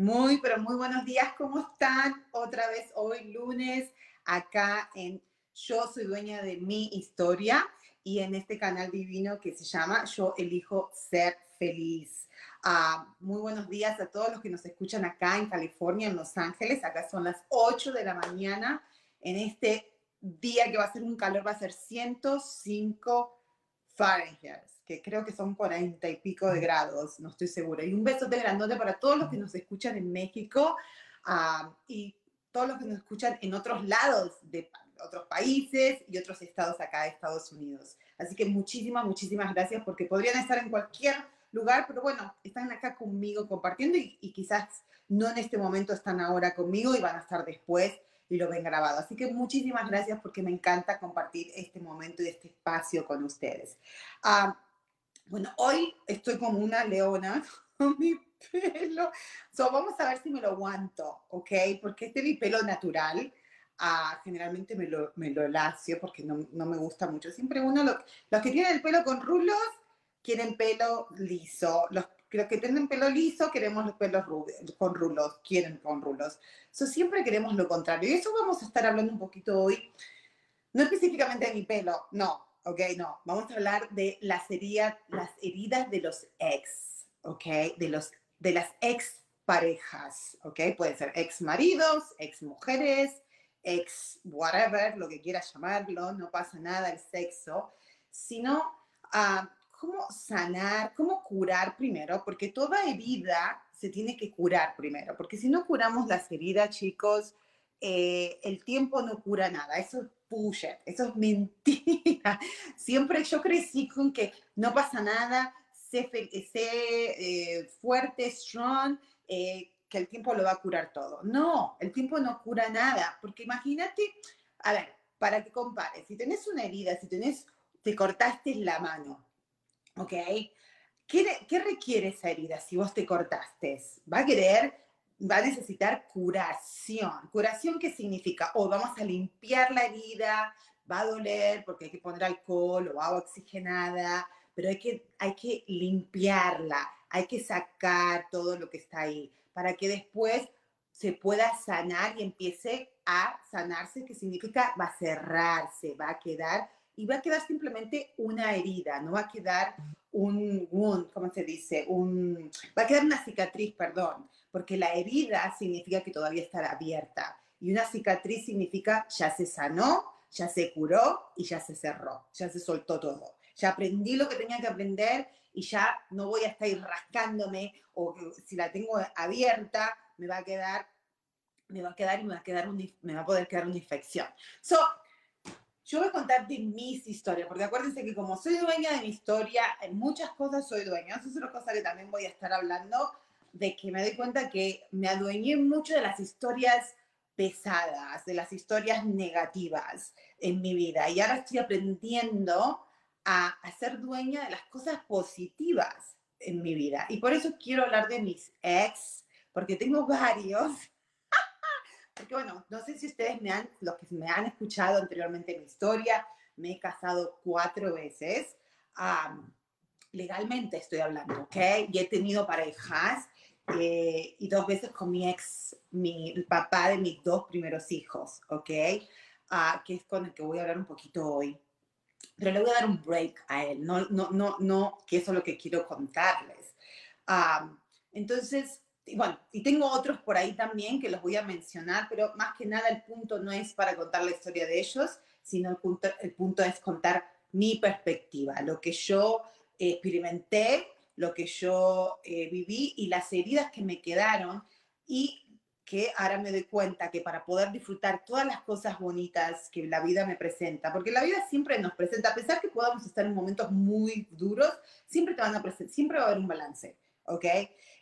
Muy, pero muy buenos días, ¿cómo están? Otra vez hoy lunes acá en Yo soy dueña de mi historia y en este canal divino que se llama Yo elijo ser feliz. Ah, muy buenos días a todos los que nos escuchan acá en California, en Los Ángeles. Acá son las 8 de la mañana en este día que va a ser un calor, va a ser 105 Fahrenheit que creo que son 40 y pico de grados, no estoy segura. Y un beso de grandote para todos los que nos escuchan en México ah, y todos los que nos escuchan en otros lados de otros países y otros estados acá de Estados Unidos. Así que muchísimas, muchísimas gracias porque podrían estar en cualquier lugar, pero bueno, están acá conmigo compartiendo y, y quizás no en este momento están ahora conmigo y van a estar después y lo ven grabado. Así que muchísimas gracias porque me encanta compartir este momento y este espacio con ustedes. Ah, bueno, hoy estoy como una leona con mi pelo. So, vamos a ver si me lo aguanto, ¿ok? Porque este es mi pelo natural. Ah, generalmente me lo, me lo lacio porque no, no, me gusta mucho. Siempre uno, lo, los que tienen el pelo con rulos, quieren pelo liso. Los, los que tienen pelo liso, queremos los pelos con rulos, quieren con rulos. So, siempre queremos lo contrario. Y eso vamos a estar hablando un poquito hoy. No específicamente de mi pelo, no, ¿ok? No, vamos a hablar de las heridas, las heridas de los ex, ¿ok? De, los, de las ex parejas, ¿ok? Pueden ser ex maridos, ex mujeres, ex whatever, lo que quieras llamarlo, no pasa nada el sexo, sino uh, cómo sanar, cómo curar primero, porque toda herida se tiene que curar primero, porque si no curamos las heridas, chicos, eh, el tiempo no cura nada, eso es bullshit, eso es mentira. Siempre yo crecí con que no pasa nada, sé, sé eh, fuerte, strong, eh, que el tiempo lo va a curar todo. No, el tiempo no cura nada, porque imagínate, a ver, para que compares, si tenés una herida, si tenés, te cortaste la mano, ¿ok? ¿Qué, ¿Qué requiere esa herida si vos te cortaste? Va a querer va a necesitar curación. ¿Curación qué significa? O vamos a limpiar la herida, va a doler porque hay que poner alcohol o agua oxigenada, pero hay que, hay que limpiarla, hay que sacar todo lo que está ahí para que después se pueda sanar y empiece a sanarse, que significa va a cerrarse, va a quedar y va a quedar simplemente una herida, no va a quedar un wound, ¿cómo se dice? Un, va a quedar una cicatriz, perdón, porque la herida significa que todavía está abierta y una cicatriz significa ya se sanó, ya se curó y ya se cerró, ya se soltó todo. Ya aprendí lo que tenía que aprender y ya no voy a estar rascándome o si la tengo abierta me va a quedar me va a quedar y me va a quedar me va a poder quedar una infección. So, yo voy a contar de mis historias, porque acuérdense que como soy dueña de mi historia, en muchas cosas soy dueña. Esa es una cosa que también voy a estar hablando, de que me doy cuenta que me adueñé mucho de las historias pesadas, de las historias negativas en mi vida. Y ahora estoy aprendiendo a, a ser dueña de las cosas positivas en mi vida. Y por eso quiero hablar de mis ex, porque tengo varios porque bueno, no sé si ustedes me han, los que me han escuchado anteriormente en mi historia, me he casado cuatro veces. legalmente estoy hablando, ¿ok? Y he tenido parejas eh, y dos veces con mi ex, mi el papá de mis dos primeros hijos, ¿ok? Uh, que es con el que voy a hablar un poquito hoy. Pero le voy a dar un break a él, no, no, no, no, que eso es lo que quiero contarles. entonces, y bueno, y tengo otros por ahí también que los voy a mencionar, pero más que nada el punto no es para contar la historia de ellos, sino el punto, el punto es contar mi perspectiva, lo que yo experimenté, lo que yo eh, viví y las heridas que me quedaron y que ahora me doy cuenta que para poder disfrutar todas las cosas bonitas que la vida me presenta, porque la vida siempre nos presenta, a pesar que podamos estar en momentos muy duros, siempre te van a siempre va a haber un balance, ¿ok?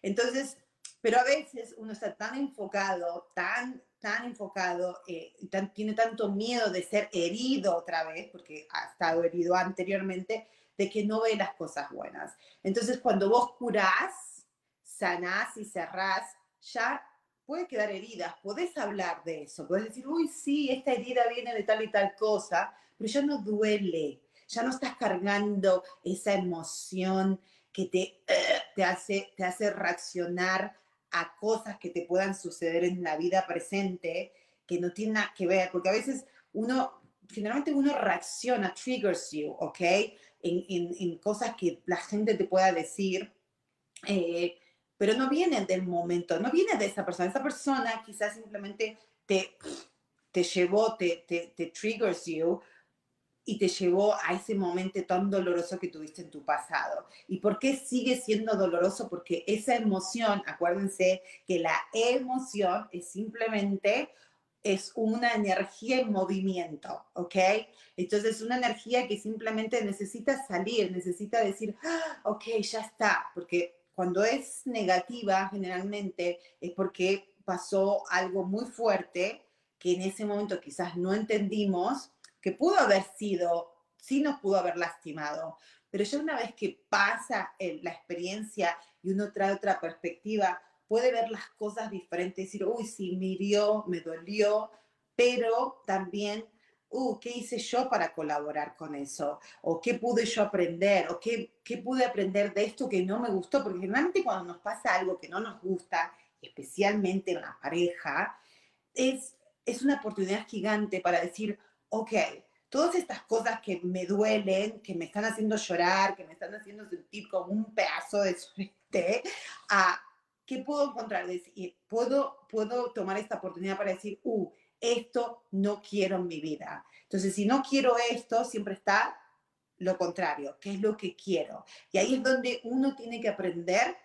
Entonces, pero a veces uno está tan enfocado, tan, tan enfocado, eh, tiene tanto miedo de ser herido otra vez, porque ha estado herido anteriormente, de que no ve las cosas buenas. Entonces, cuando vos curás, sanás y cerrás, ya puede quedar heridas, podés hablar de eso, podés decir, uy, sí, esta herida viene de tal y tal cosa, pero ya no duele, ya no estás cargando esa emoción que te, eh, te, hace, te hace reaccionar a cosas que te puedan suceder en la vida presente que no tienen nada que ver, porque a veces uno, generalmente uno reacciona, triggers you, ¿ok? En, en, cosas que la gente te pueda decir, eh, pero no vienen del momento, no viene de esa persona. Esa persona quizás simplemente te, te llevó, te, te, te triggers you y te llevó a ese momento tan doloroso que tuviste en tu pasado. ¿Y por qué sigue siendo doloroso? Porque esa emoción, acuérdense que la emoción es simplemente es una energía en movimiento, ¿ok? Entonces es una energía que simplemente necesita salir, necesita decir, ah, ok, ya está, porque cuando es negativa generalmente es porque pasó algo muy fuerte que en ese momento quizás no entendimos que pudo haber sido, sí nos pudo haber lastimado, pero ya una vez que pasa la experiencia y uno trae otra perspectiva, puede ver las cosas diferentes, decir, uy, sí, me hirió, me dolió, pero también, uh, ¿qué hice yo para colaborar con eso? ¿O qué pude yo aprender? ¿O qué, qué pude aprender de esto que no me gustó? Porque generalmente cuando nos pasa algo que no nos gusta, especialmente en la pareja, es, es una oportunidad gigante para decir, ok, todas estas cosas que me duelen, que me están haciendo llorar, que me están haciendo sentir como un pedazo de suerte, ¿a ¿qué puedo encontrar? puedo, puedo tomar esta oportunidad para decir, uh, esto no quiero en mi vida. Entonces, si no quiero esto, siempre está lo contrario, ¿qué es lo que quiero? Y ahí es donde uno tiene que aprender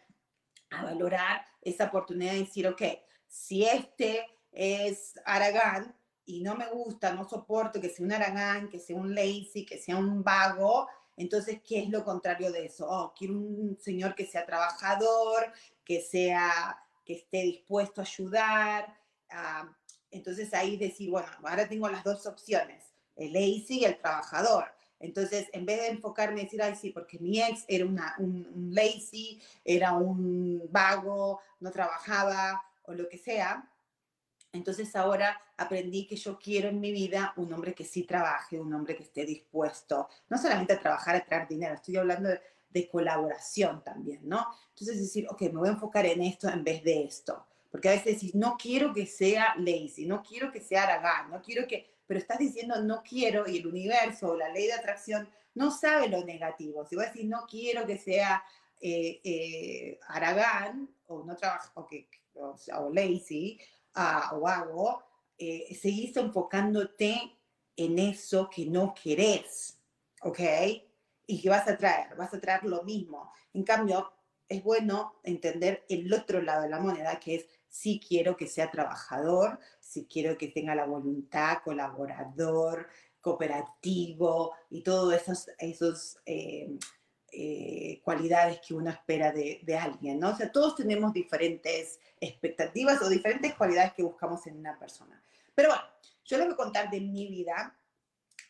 a valorar esa oportunidad de decir, ok, si este es Aragán, y no me gusta, no soporto que sea un aragán, que sea un lazy, que sea un vago, entonces, ¿qué es lo contrario de eso? Oh, quiero un señor que sea trabajador, que sea, que esté dispuesto a ayudar. Ah, entonces ahí decir, bueno, ahora tengo las dos opciones, el lazy y el trabajador. Entonces, en vez de enfocarme y decir, ay, sí, porque mi ex era una, un, un lazy, era un vago, no trabajaba o lo que sea, entonces ahora aprendí que yo quiero en mi vida un hombre que sí trabaje, un hombre que esté dispuesto, no solamente a trabajar, a traer dinero, estoy hablando de, colaboración también, ¿no? Entonces decir, ok, me voy a enfocar en esto en vez de esto. Porque a veces decís, no quiero que sea lazy, no quiero que sea aragán, no quiero que, pero estás diciendo no quiero y el universo o la ley de atracción no sabe lo negativo. Si vos decís no quiero que sea eh, eh, aragán o no trabaja, o, que, o, o lazy, o hago, eh, seguís enfocándote en eso que no querés, ¿ok? Y que vas a traer, vas a traer lo mismo. En cambio, es bueno entender el otro lado de la moneda, que es si quiero que sea trabajador, si quiero que tenga la voluntad, colaborador, cooperativo y todos esos, esos eh, eh, cualidades que uno espera de, de, alguien, ¿no? O sea, todos tenemos diferentes expectativas o diferentes cualidades que buscamos en una persona. Pero bueno, yo les voy a contar de mi vida,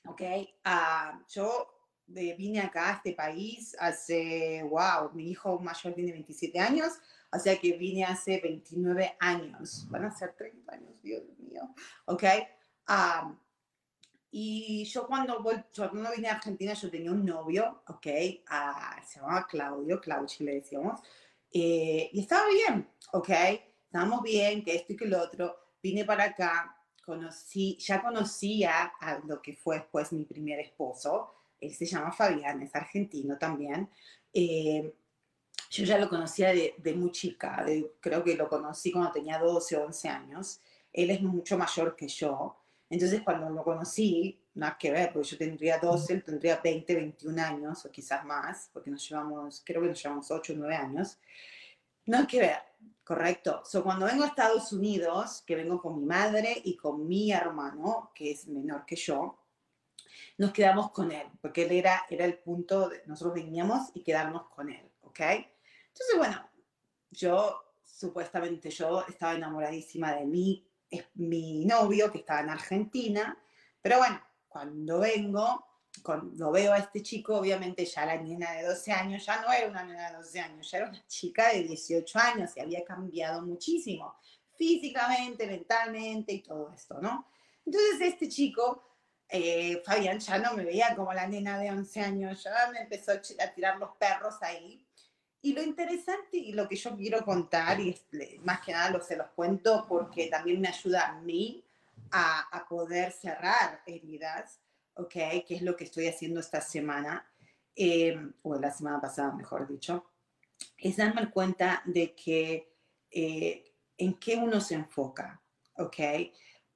¿ok? Uh, yo eh, vine acá a este país hace, wow, mi hijo mayor tiene 27 años, o sea que vine hace 29 años, van a ser 30 años, Dios mío, ¿ok? Uh, y yo cuando, cuando vine a Argentina, yo tenía un novio, ¿ok? Se llamaba Claudio, Claudio le decíamos. Eh, y estaba bien, ¿ok? Estábamos bien, que esto y que lo otro. Vine para acá, conocí, ya conocía a lo que fue después mi primer esposo. Él se llama Fabián, es argentino también. Eh, yo ya lo conocía de, de muy chica, creo que lo conocí cuando tenía 12 o 11 años. Él es mucho mayor que yo. Entonces, cuando lo conocí, nada que ver, porque yo tendría 12, él tendría 20, 21 años, o quizás más, porque nos llevamos, creo que nos llevamos 8 o 9 años. Hay que ver, correcto. So, cuando vengo a Estados Unidos, que vengo con mi madre y con mi hermano, que es menor que yo, nos quedamos con él, porque él era, era el punto, de, nosotros veníamos y quedarnos con él, ¿ok? Entonces, bueno, yo, supuestamente yo estaba enamoradísima de mí, es mi novio que estaba en Argentina, pero bueno, cuando vengo, cuando veo a este chico, obviamente ya la niña de 12 años ya no era una nena de 12 años, ya era una chica de 18 años y había cambiado muchísimo, físicamente, mentalmente y todo esto, ¿no? Entonces este chico, eh, Fabián, ya no me veía como la nena de 11 años, ya me empezó a tirar los perros ahí. Y lo interesante y lo que yo quiero contar, y más que nada lo se los cuento porque también me ayuda a mí a, poder cerrar heridas, ¿ok? Que es lo que estoy haciendo esta semana, eh, o la semana pasada, mejor dicho, es darme cuenta de que eh, en qué uno se enfoca, ¿ok?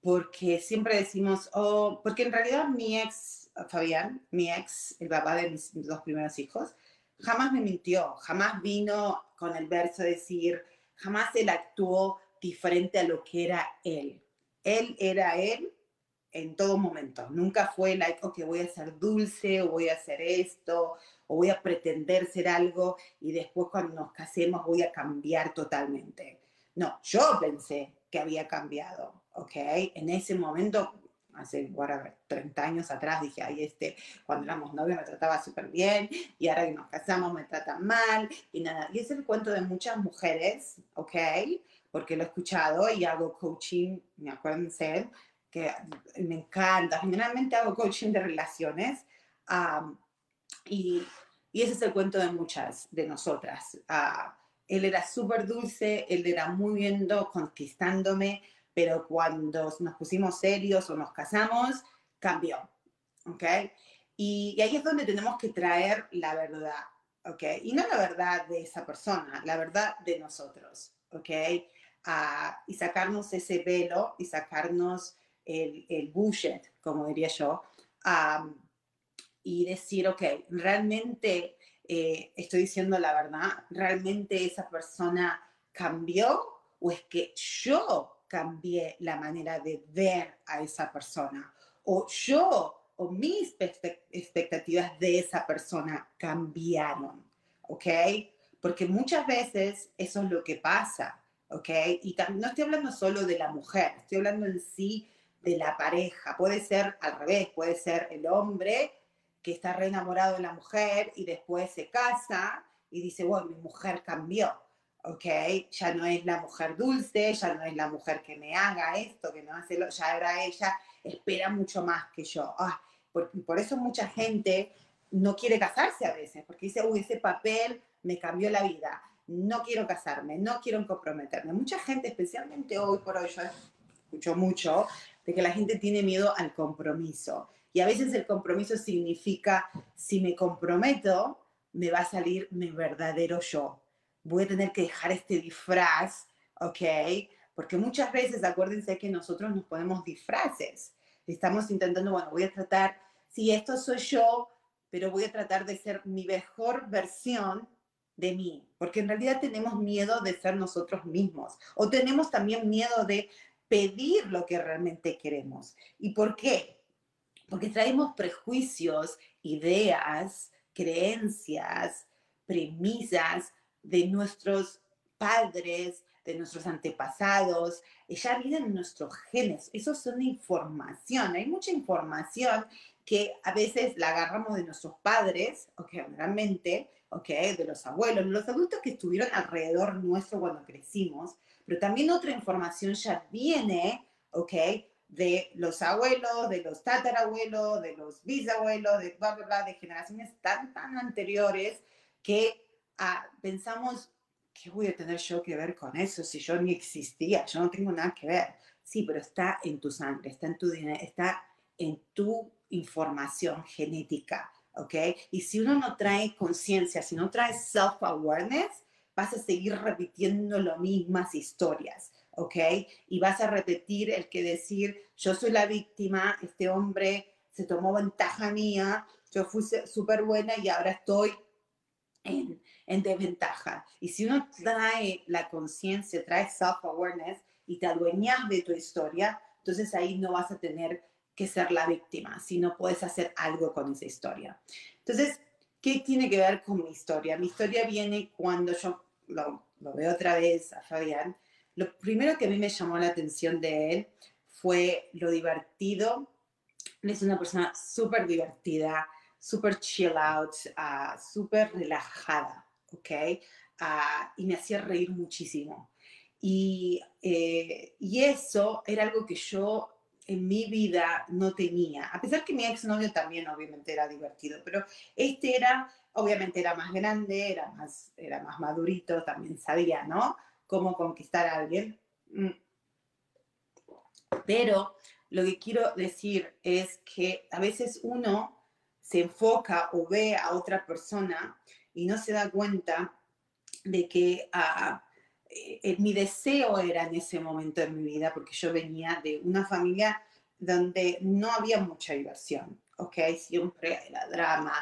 Porque siempre decimos, oh, porque en realidad mi ex, Fabián, mi ex, el papá de mis dos primeros hijos, jamás me mintió, jamás vino con el verso de decir, jamás él actuó diferente a lo que era él él era él en todo momento. Nunca fue like, ok, voy a ser dulce o voy a hacer esto o voy a pretender ser algo y después cuando nos casemos voy a cambiar totalmente. No, yo pensé que había cambiado, ¿ok? En ese momento, hace, whatever, 30 años atrás, dije, ay, este, cuando éramos novios me trataba súper bien y ahora que nos casamos me tratan mal y nada. Y es el cuento de muchas mujeres, ¿ok? porque lo he escuchado y hago coaching, me acuérdense, que me encanta. Generalmente hago coaching de relaciones y, y, ese es el cuento de muchas de nosotras. Uh, él era súper dulce, él era muy bien conquistándome, pero cuando nos pusimos serios o nos casamos, cambió. ¿Ok? Y, y ahí es donde tenemos que traer la verdad. ¿Ok? Y no la verdad de esa persona, la verdad de nosotros. ¿Ok? y sacarnos ese velo y sacarnos el, el bullshit, como diría yo, y decir, ok, realmente eh, estoy diciendo la verdad, realmente esa persona cambió o es que yo cambié la manera de ver a esa persona o yo o mis expectativas de esa persona cambiaron, ¿ok? Porque muchas veces eso es lo que pasa. ¿ok? Y no estoy hablando solo de la mujer, estoy hablando en sí de la pareja. Puede ser al revés, puede ser el hombre que está re enamorado de la mujer y después se casa y dice, bueno, mi mujer cambió, ¿ok? Ya no es la mujer dulce, ya no es la mujer que me haga esto, que no hace lo, ya era ella, espera mucho más que yo. Ah, por, por eso mucha gente no quiere casarse a veces, porque dice, uy, ese papel me cambió la vida no quiero casarme, no quiero comprometerme. Mucha gente, especialmente hoy por hoy, yo escucho mucho de que la gente tiene miedo al compromiso. Y a veces el compromiso significa, si me comprometo, me va a salir mi verdadero yo. Voy a tener que dejar este disfraz, ¿ok? Porque muchas veces, acuérdense que nosotros nos ponemos disfraces. Estamos intentando, bueno, voy a tratar, si esto soy yo, pero voy a tratar de ser mi mejor versión de mí, porque en realidad tenemos miedo de ser nosotros mismos o tenemos también miedo de pedir lo que realmente queremos. ¿Y por qué? Porque traemos prejuicios, ideas, creencias, premisas de nuestros padres, de nuestros antepasados, ya vienen en nuestros genes. Eso son información. Hay mucha información que a veces la agarramos de nuestros padres, o que realmente ¿ok? De los abuelos, los adultos que estuvieron alrededor nuestro cuando crecimos, pero también otra información ya viene, ¿ok? De los abuelos, de los tatarabuelos, de los bisabuelos, de bla, bla, bla, de generaciones tan, tan anteriores que ah, pensamos, ¿qué voy a tener yo que ver con eso si yo ni existía? Yo no tengo nada que ver. Sí, pero está en tu sangre, está en tu está en tu información genética. ¿ok? Y si uno no trae conciencia, si no trae self-awareness, vas a seguir repitiendo las mismas historias, ¿ok? Y vas a repetir el que decir, yo soy la víctima, este hombre se tomó ventaja mía, yo fui súper buena y ahora estoy en, en desventaja. Y si uno trae la conciencia, trae self-awareness y te adueñas de tu historia, entonces ahí no vas a tener que ser la víctima, sino puedes hacer algo con esa historia. Entonces, ¿qué tiene que ver con mi historia? Mi historia viene cuando yo lo, lo veo otra vez a Fabián. Lo primero que a mí me llamó la atención de él fue lo divertido. Él es una persona súper divertida, súper chill out, uh, súper relajada, ¿ok? Uh, y me hacía reír muchísimo. Y, eh, y eso era algo que yo en mi vida no tenía, a pesar que mi exnovio también obviamente era divertido, pero este era, obviamente era más grande, era más, era más madurito, también sabía, ¿no? Cómo conquistar a alguien. Mm. Pero lo que quiero decir es que a veces uno se enfoca o ve a otra persona y no se da cuenta de que uh, eh, mi deseo era en ese momento de mi vida, porque yo venía de una familia donde no había mucha diversión, ¿ok? Siempre era drama.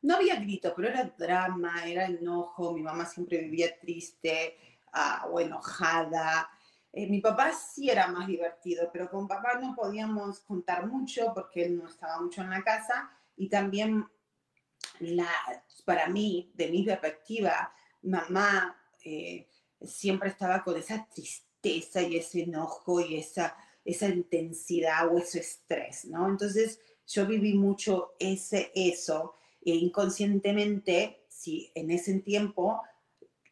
No había grito, pero era drama, era enojo. Mi mamá siempre vivía triste uh, o enojada. Eh, mi papá sí era más divertido, pero con papá no podíamos contar mucho porque él no estaba mucho en la casa y también la, para mí, de mi perspectiva, mamá eh, siempre estaba con esa tristeza y ese enojo y esa, esa intensidad o ese estrés, ¿no? Entonces yo viví mucho ese, eso, e inconscientemente, si en ese tiempo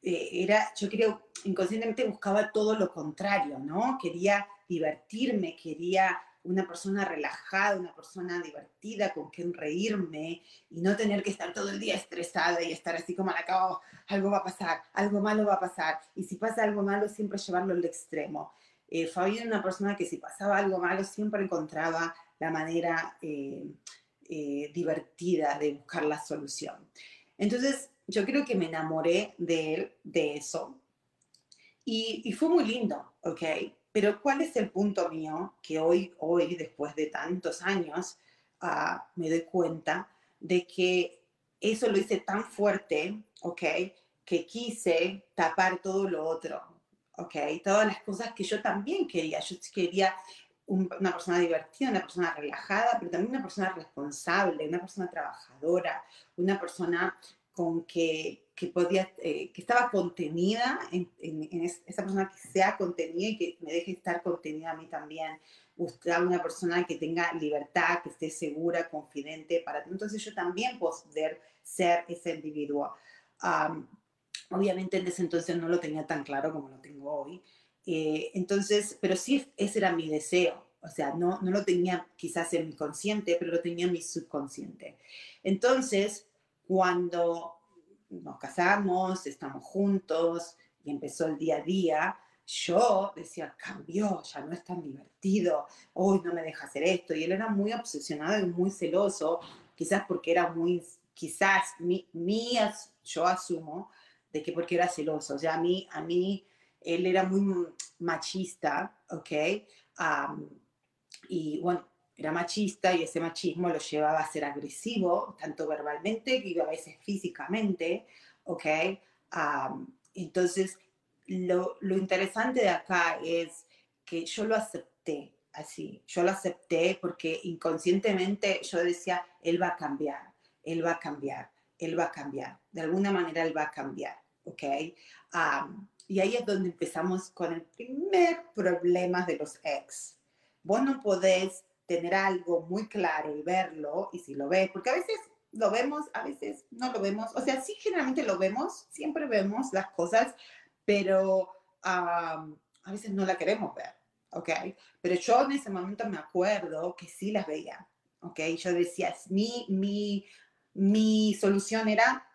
eh, era, yo creo, inconscientemente buscaba todo lo contrario, ¿no? Quería divertirme, quería una persona relajada, una persona divertida, con quien reírme y no tener que estar todo el día estresada y estar así como la cabo, algo va a pasar, algo malo va a pasar. Y si pasa algo malo, siempre llevarlo al extremo. Eh, Fabián era una persona que si pasaba algo malo, siempre encontraba la manera eh, eh, divertida de buscar la solución. Entonces, yo creo que me enamoré de él, de eso. Y, y fue muy lindo, ¿ok? Pero ¿cuál es el punto mío? Que hoy, hoy después de tantos años, uh, me doy cuenta de que eso lo hice tan fuerte, ¿ok? Que quise tapar todo lo otro, ¿ok? Todas las cosas que yo también quería. Yo quería una persona divertida, una persona relajada, pero también una persona responsable, una persona trabajadora, una persona con que, que podía, eh, que estaba contenida en, esa persona que sea contenida y que me deje estar contenida a mí también. Buscar una persona que tenga libertad, que esté segura, confidente, para entonces yo también poder ser ese individuo. obviamente en ese entonces no lo tenía tan claro como lo tengo hoy. Eh, entonces, pero sí ese era mi deseo. O sea, no, no lo tenía quizás en mi consciente, pero lo tenía en mi subconsciente. Entonces, cuando nos casamos, estamos juntos y empezó el día a día, yo decía, cambió, ya no es tan divertido, hoy no me deja hacer esto. Y él era muy obsesionado y muy celoso, quizás porque era muy, quizás, mi, yo asumo, de que porque era celoso. O sea, a mí, a mí, él era muy machista, ¿ok? y bueno, era machista y ese machismo lo llevaba a ser agresivo, tanto verbalmente y a veces físicamente, ¿ok? entonces, lo, lo, interesante de acá es que yo lo acepté así, yo lo acepté porque inconscientemente yo decía, él va a cambiar, él va a cambiar, él va a cambiar, de alguna manera él va a cambiar, ¿ok? y ahí es donde empezamos con el primer problema de los ex. Vos no podés tener algo muy claro y verlo, y si lo ves, porque a veces lo vemos, a veces no lo vemos, o sea, sí generalmente lo vemos, siempre vemos las cosas, pero a veces no la queremos ver, ¿ok? Pero yo en ese momento me acuerdo que sí las veía, ¿ok? Yo decía, mi, mi, mi solución era,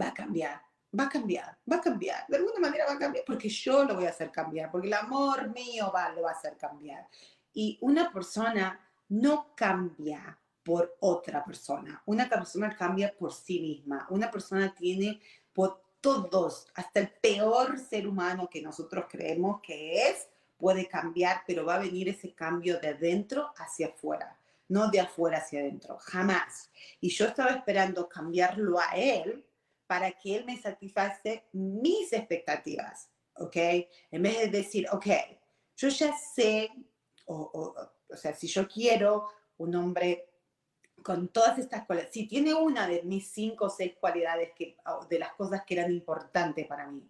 va a cambiar, va a cambiar, va a cambiar, de alguna manera va a cambiar, porque yo lo voy a hacer cambiar, porque el amor mío va, lo va a hacer cambiar. Y una persona no cambia por otra persona, una persona cambia por sí misma, una persona tiene todos, hasta el peor ser humano que nosotros creemos que es, puede cambiar, pero va a venir ese cambio de dentro hacia afuera, no de afuera hacia adentro, jamás. Y yo estaba esperando cambiarlo a él para que él me satisface mis expectativas, ¿ok? En vez de decir, ok, yo ya sé, o, o sea, si yo quiero un hombre con todas estas cualidades, si tiene una de mis cinco o seis cualidades que, de las cosas que eran importantes para mí,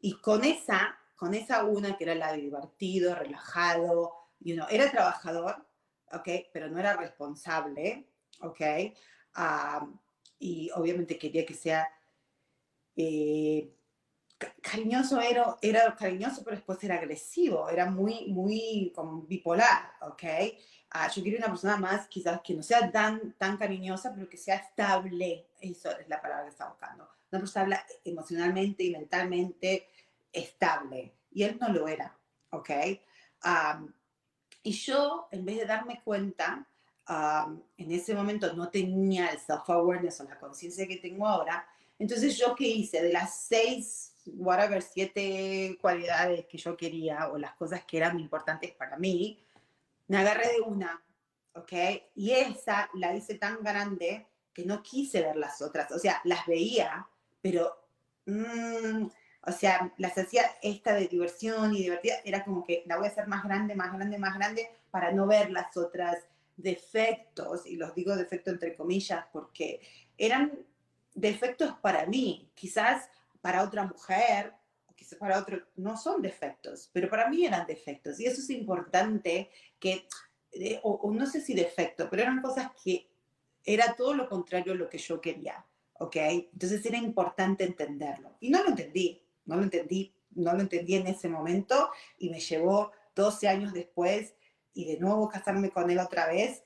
y con esa, con esa una que era la de divertido, relajado, you know, era trabajador, ¿ok? Pero no era responsable, ¿ok? y obviamente quería que sea eh, cariñoso, era, era cariñoso, pero después era agresivo, era muy, muy como bipolar, ¿ok? Ah, yo quiero una persona más, quizás que no sea tan, tan cariñosa, pero que sea estable. Eso es la palabra que está buscando. Una persona emocionalmente y mentalmente estable. Y él no lo era, ¿ok? y yo, en vez de darme cuenta, en ese momento no tenía el self-awareness o la conciencia que tengo ahora. Entonces, ¿yo qué hice? De las seis, whatever, siete cualidades que yo quería o las cosas que eran importantes para mí, me agarré de una, ¿ok? Y esa la hice tan grande que no quise ver las otras, o sea, las veía, pero, mm, o sea, las hacía esta de diversión y divertida, era como que la voy a hacer más grande, más grande, más grande, para no ver las otras defectos, y los digo defectos entre comillas, porque eran defectos para mí, quizás para otra mujer para otro no son defectos, pero para mí eran defectos. Y eso es importante que, eh, o, no sé si defecto, pero eran cosas que era todo lo contrario a lo que yo quería, ¿ok? Entonces era importante entenderlo. Y no lo entendí, no lo entendí, no lo entendí en ese momento y me llevó 12 años después y de nuevo casarme con él otra vez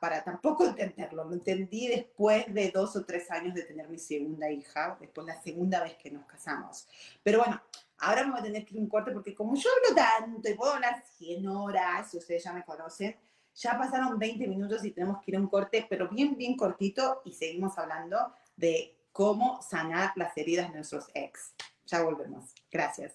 para tampoco entenderlo. Lo entendí después de dos o tres años de tener mi segunda hija, después la segunda vez que nos casamos. Pero bueno, ahora me voy a tener que ir un corte porque como yo hablo tanto y puedo hablar 100 horas, si ustedes ya me conocen, ya pasaron 20 minutos y tenemos que ir a un corte, pero bien, bien cortito y seguimos hablando de cómo sanar las heridas de nuestros ex. Ya volvemos. Gracias.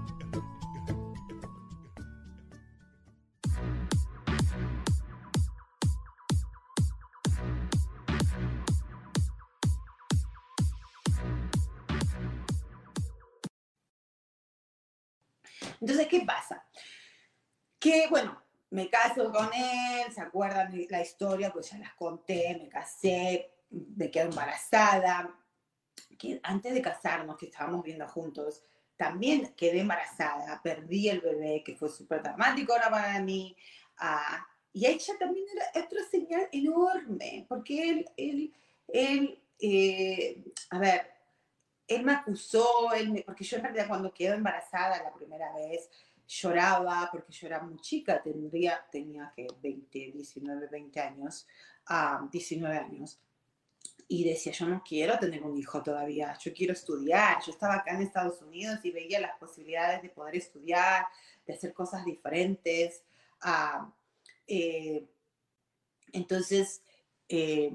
Entonces, ¿qué pasa? Que, bueno, me caso con él, ¿se acuerdan la historia? Pues ya las conté, me casé, me quedo embarazada. Que antes de casarnos, que estábamos viendo juntos, también quedé embarazada, perdí el bebé, que fue súper dramático ahora para mí. Ah, y ella también era otra señal enorme, porque él, él, él eh, a ver, él me acusó, porque yo en realidad cuando quedé embarazada la primera vez, lloraba porque yo era muy chica, tendría, tenía que 20, 19, 20 años, 19 años. Y decía, yo no quiero tener un hijo todavía, yo quiero estudiar. Yo estaba acá en Estados Unidos y veía las posibilidades de poder estudiar, de hacer cosas diferentes. Eh, entonces, eh,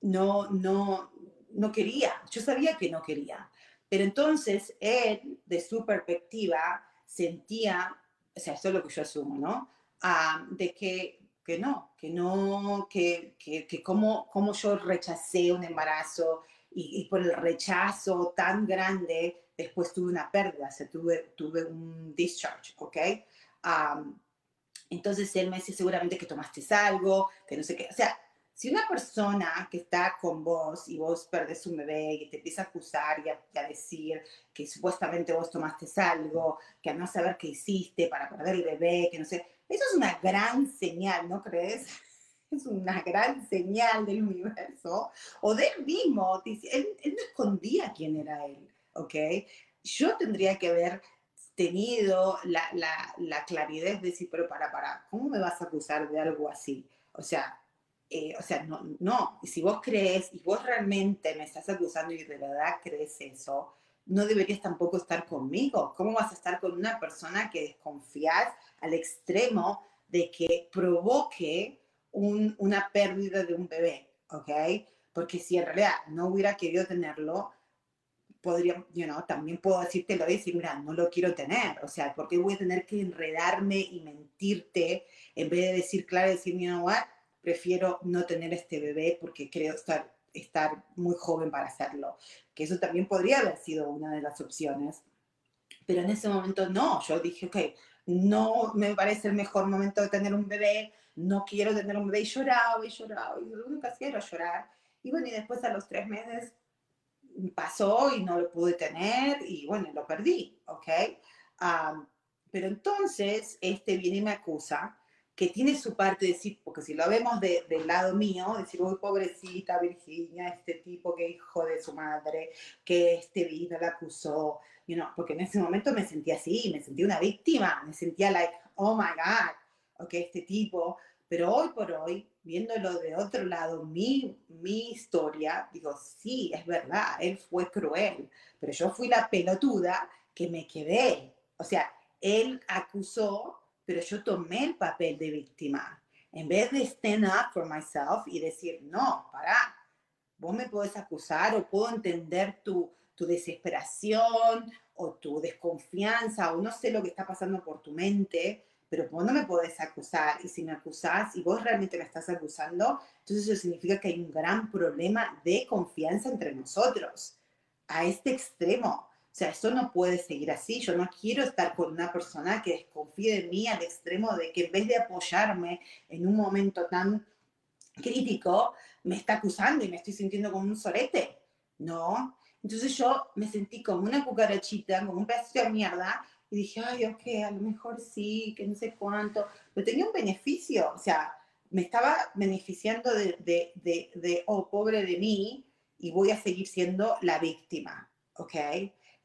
no, no, no quería, yo sabía que no quería. Pero entonces él, de su perspectiva, sentía, o sea, esto es lo que yo asumo, ¿no? Ah, de que, que no, que no, que, que, que como, como yo rechacé un embarazo y, por el rechazo tan grande, después tuve una pérdida, o sea, tuve, tuve un discharge, ¿ok? Ah, entonces él me dice seguramente que tomaste algo, que no sé qué, o sea, si una persona que está con vos y vos perdés un bebé y te empieza a acusar y a, decir que supuestamente vos tomaste algo, que a no saber qué hiciste para perder el bebé, que no sé, eso es una gran señal, ¿no crees? Es una gran señal del universo o de él mismo. Él, él no escondía quién era él, ¿ok? Yo tendría que haber tenido la, la, la claridad de decir, pero para, para, ¿cómo me vas a acusar de algo así? O sea, eh, o sea, no, no, si vos crees y vos realmente me estás acusando y de verdad crees eso, no deberías tampoco estar conmigo. ¿Cómo vas a estar con una persona que desconfías al extremo de que provoque una pérdida de un bebé? ¿Ok? Porque si en realidad no hubiera querido tenerlo, podría, you know, también puedo decirte lo y decir, mira, no lo quiero tener. O sea, ¿por qué voy a tener que enredarme y mentirte en vez de decir, claro, decir, you know what? Prefiero no tener este bebé porque creo estar, estar muy joven para hacerlo. Que eso también podría haber sido una de las opciones. Pero en ese momento no, yo dije, ok, no me parece el mejor momento de tener un bebé, no quiero tener un bebé y lloraba y lloraba y lo único llorar. Y bueno, y después a los tres meses pasó y no lo pude tener y bueno, lo perdí, ¿ok? pero entonces este viene y me acusa que tiene su parte de decir, porque si lo vemos del lado mío, decir, uy, pobrecita Virginia, este tipo que hijo de su madre, que este vino la acusó, you know, porque en ese momento me sentía así, me sentía una víctima, me sentía like, oh my God, ok, este tipo, pero hoy por hoy, viéndolo de otro lado, mi, mi historia, digo, sí, es verdad, él fue cruel, pero yo fui la pelotuda que me quedé, o sea, él acusó pero yo tomé el papel de víctima. En vez de stand up for myself y decir, no, para, vos me podés acusar o puedo entender tu, tu desesperación o tu desconfianza o no sé lo que está pasando por tu mente, pero vos no me podés acusar. Y si me acusás y vos realmente me estás acusando, entonces eso significa que hay un gran problema de confianza entre nosotros, a este extremo. O sea, esto no puede seguir así. Yo no quiero estar con una persona que desconfíe de mí al extremo de que en vez de apoyarme en un momento tan crítico, me está acusando y me estoy sintiendo como un solete. No. Entonces yo me sentí como una cucarachita, como un pedacito de mierda, y dije, ay, ok, a lo mejor sí, que no sé cuánto. Pero tenía un beneficio, o sea, me estaba beneficiando de, de, de, de oh, pobre de mí, y voy a seguir siendo la víctima, ¿ok?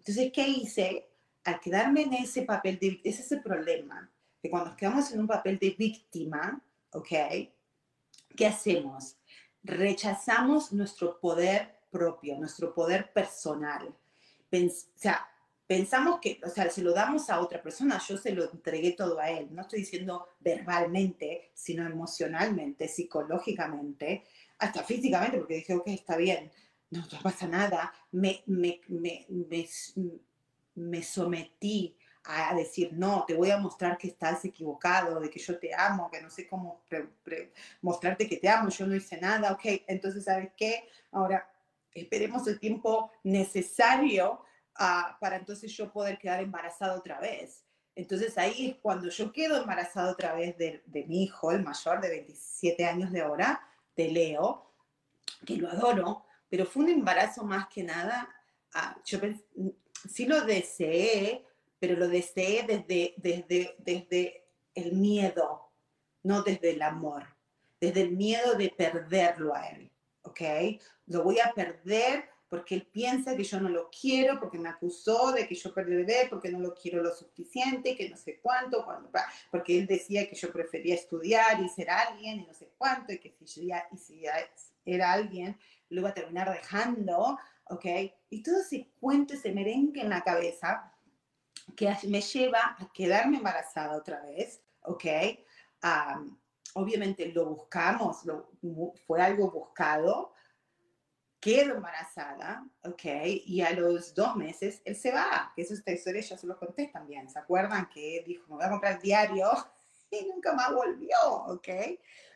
Entonces, ¿qué hice? Al quedarme en ese papel de ese es el problema, que cuando nos quedamos en un papel de víctima, ¿ok? ¿Qué hacemos? Rechazamos nuestro poder propio, nuestro poder personal. o sea, pensamos que, o sea, se lo damos a otra persona, yo se lo entregué todo a él. No estoy diciendo verbalmente, sino emocionalmente, psicológicamente, hasta físicamente, porque dije, ok, está bien no, no pasa nada, me, me, me, me, sometí a decir, no, te voy a mostrar que estás equivocado, de que yo te amo, que no sé cómo mostrarte que te amo, yo no hice nada, ok, entonces, ¿sabes qué? Ahora, esperemos el tiempo necesario ah, para entonces yo poder quedar embarazada otra vez. Entonces ahí es cuando yo quedo embarazada otra vez de, de mi hijo, el mayor de 27 años de ahora, de Leo, que lo adoro, pero fue un embarazo más que nada, ah, yo sí lo deseé, pero lo deseé desde, desde, desde el miedo, no desde el amor, desde el miedo de perderlo a él, ¿ok? Lo voy a perder porque él piensa que yo no lo quiero, porque me acusó de que yo perdí el bebé, porque no lo quiero lo suficiente, que no sé cuánto, cuando, porque él decía que yo prefería estudiar y ser alguien y no sé cuánto, y que si ya, y si ya era alguien, lo iba a terminar dejando, ¿ok? Y todo ese cuento, ese merengue en la cabeza que me lleva a quedarme embarazada otra vez, ¿ok? obviamente lo buscamos, lo, fue algo buscado, quedo embarazada, ¿ok? Y a los dos meses él se va, que eso esta historia ya se lo conté también, ¿se acuerdan? Que dijo, me voy a comprar el diario y nunca más volvió, ¿ok?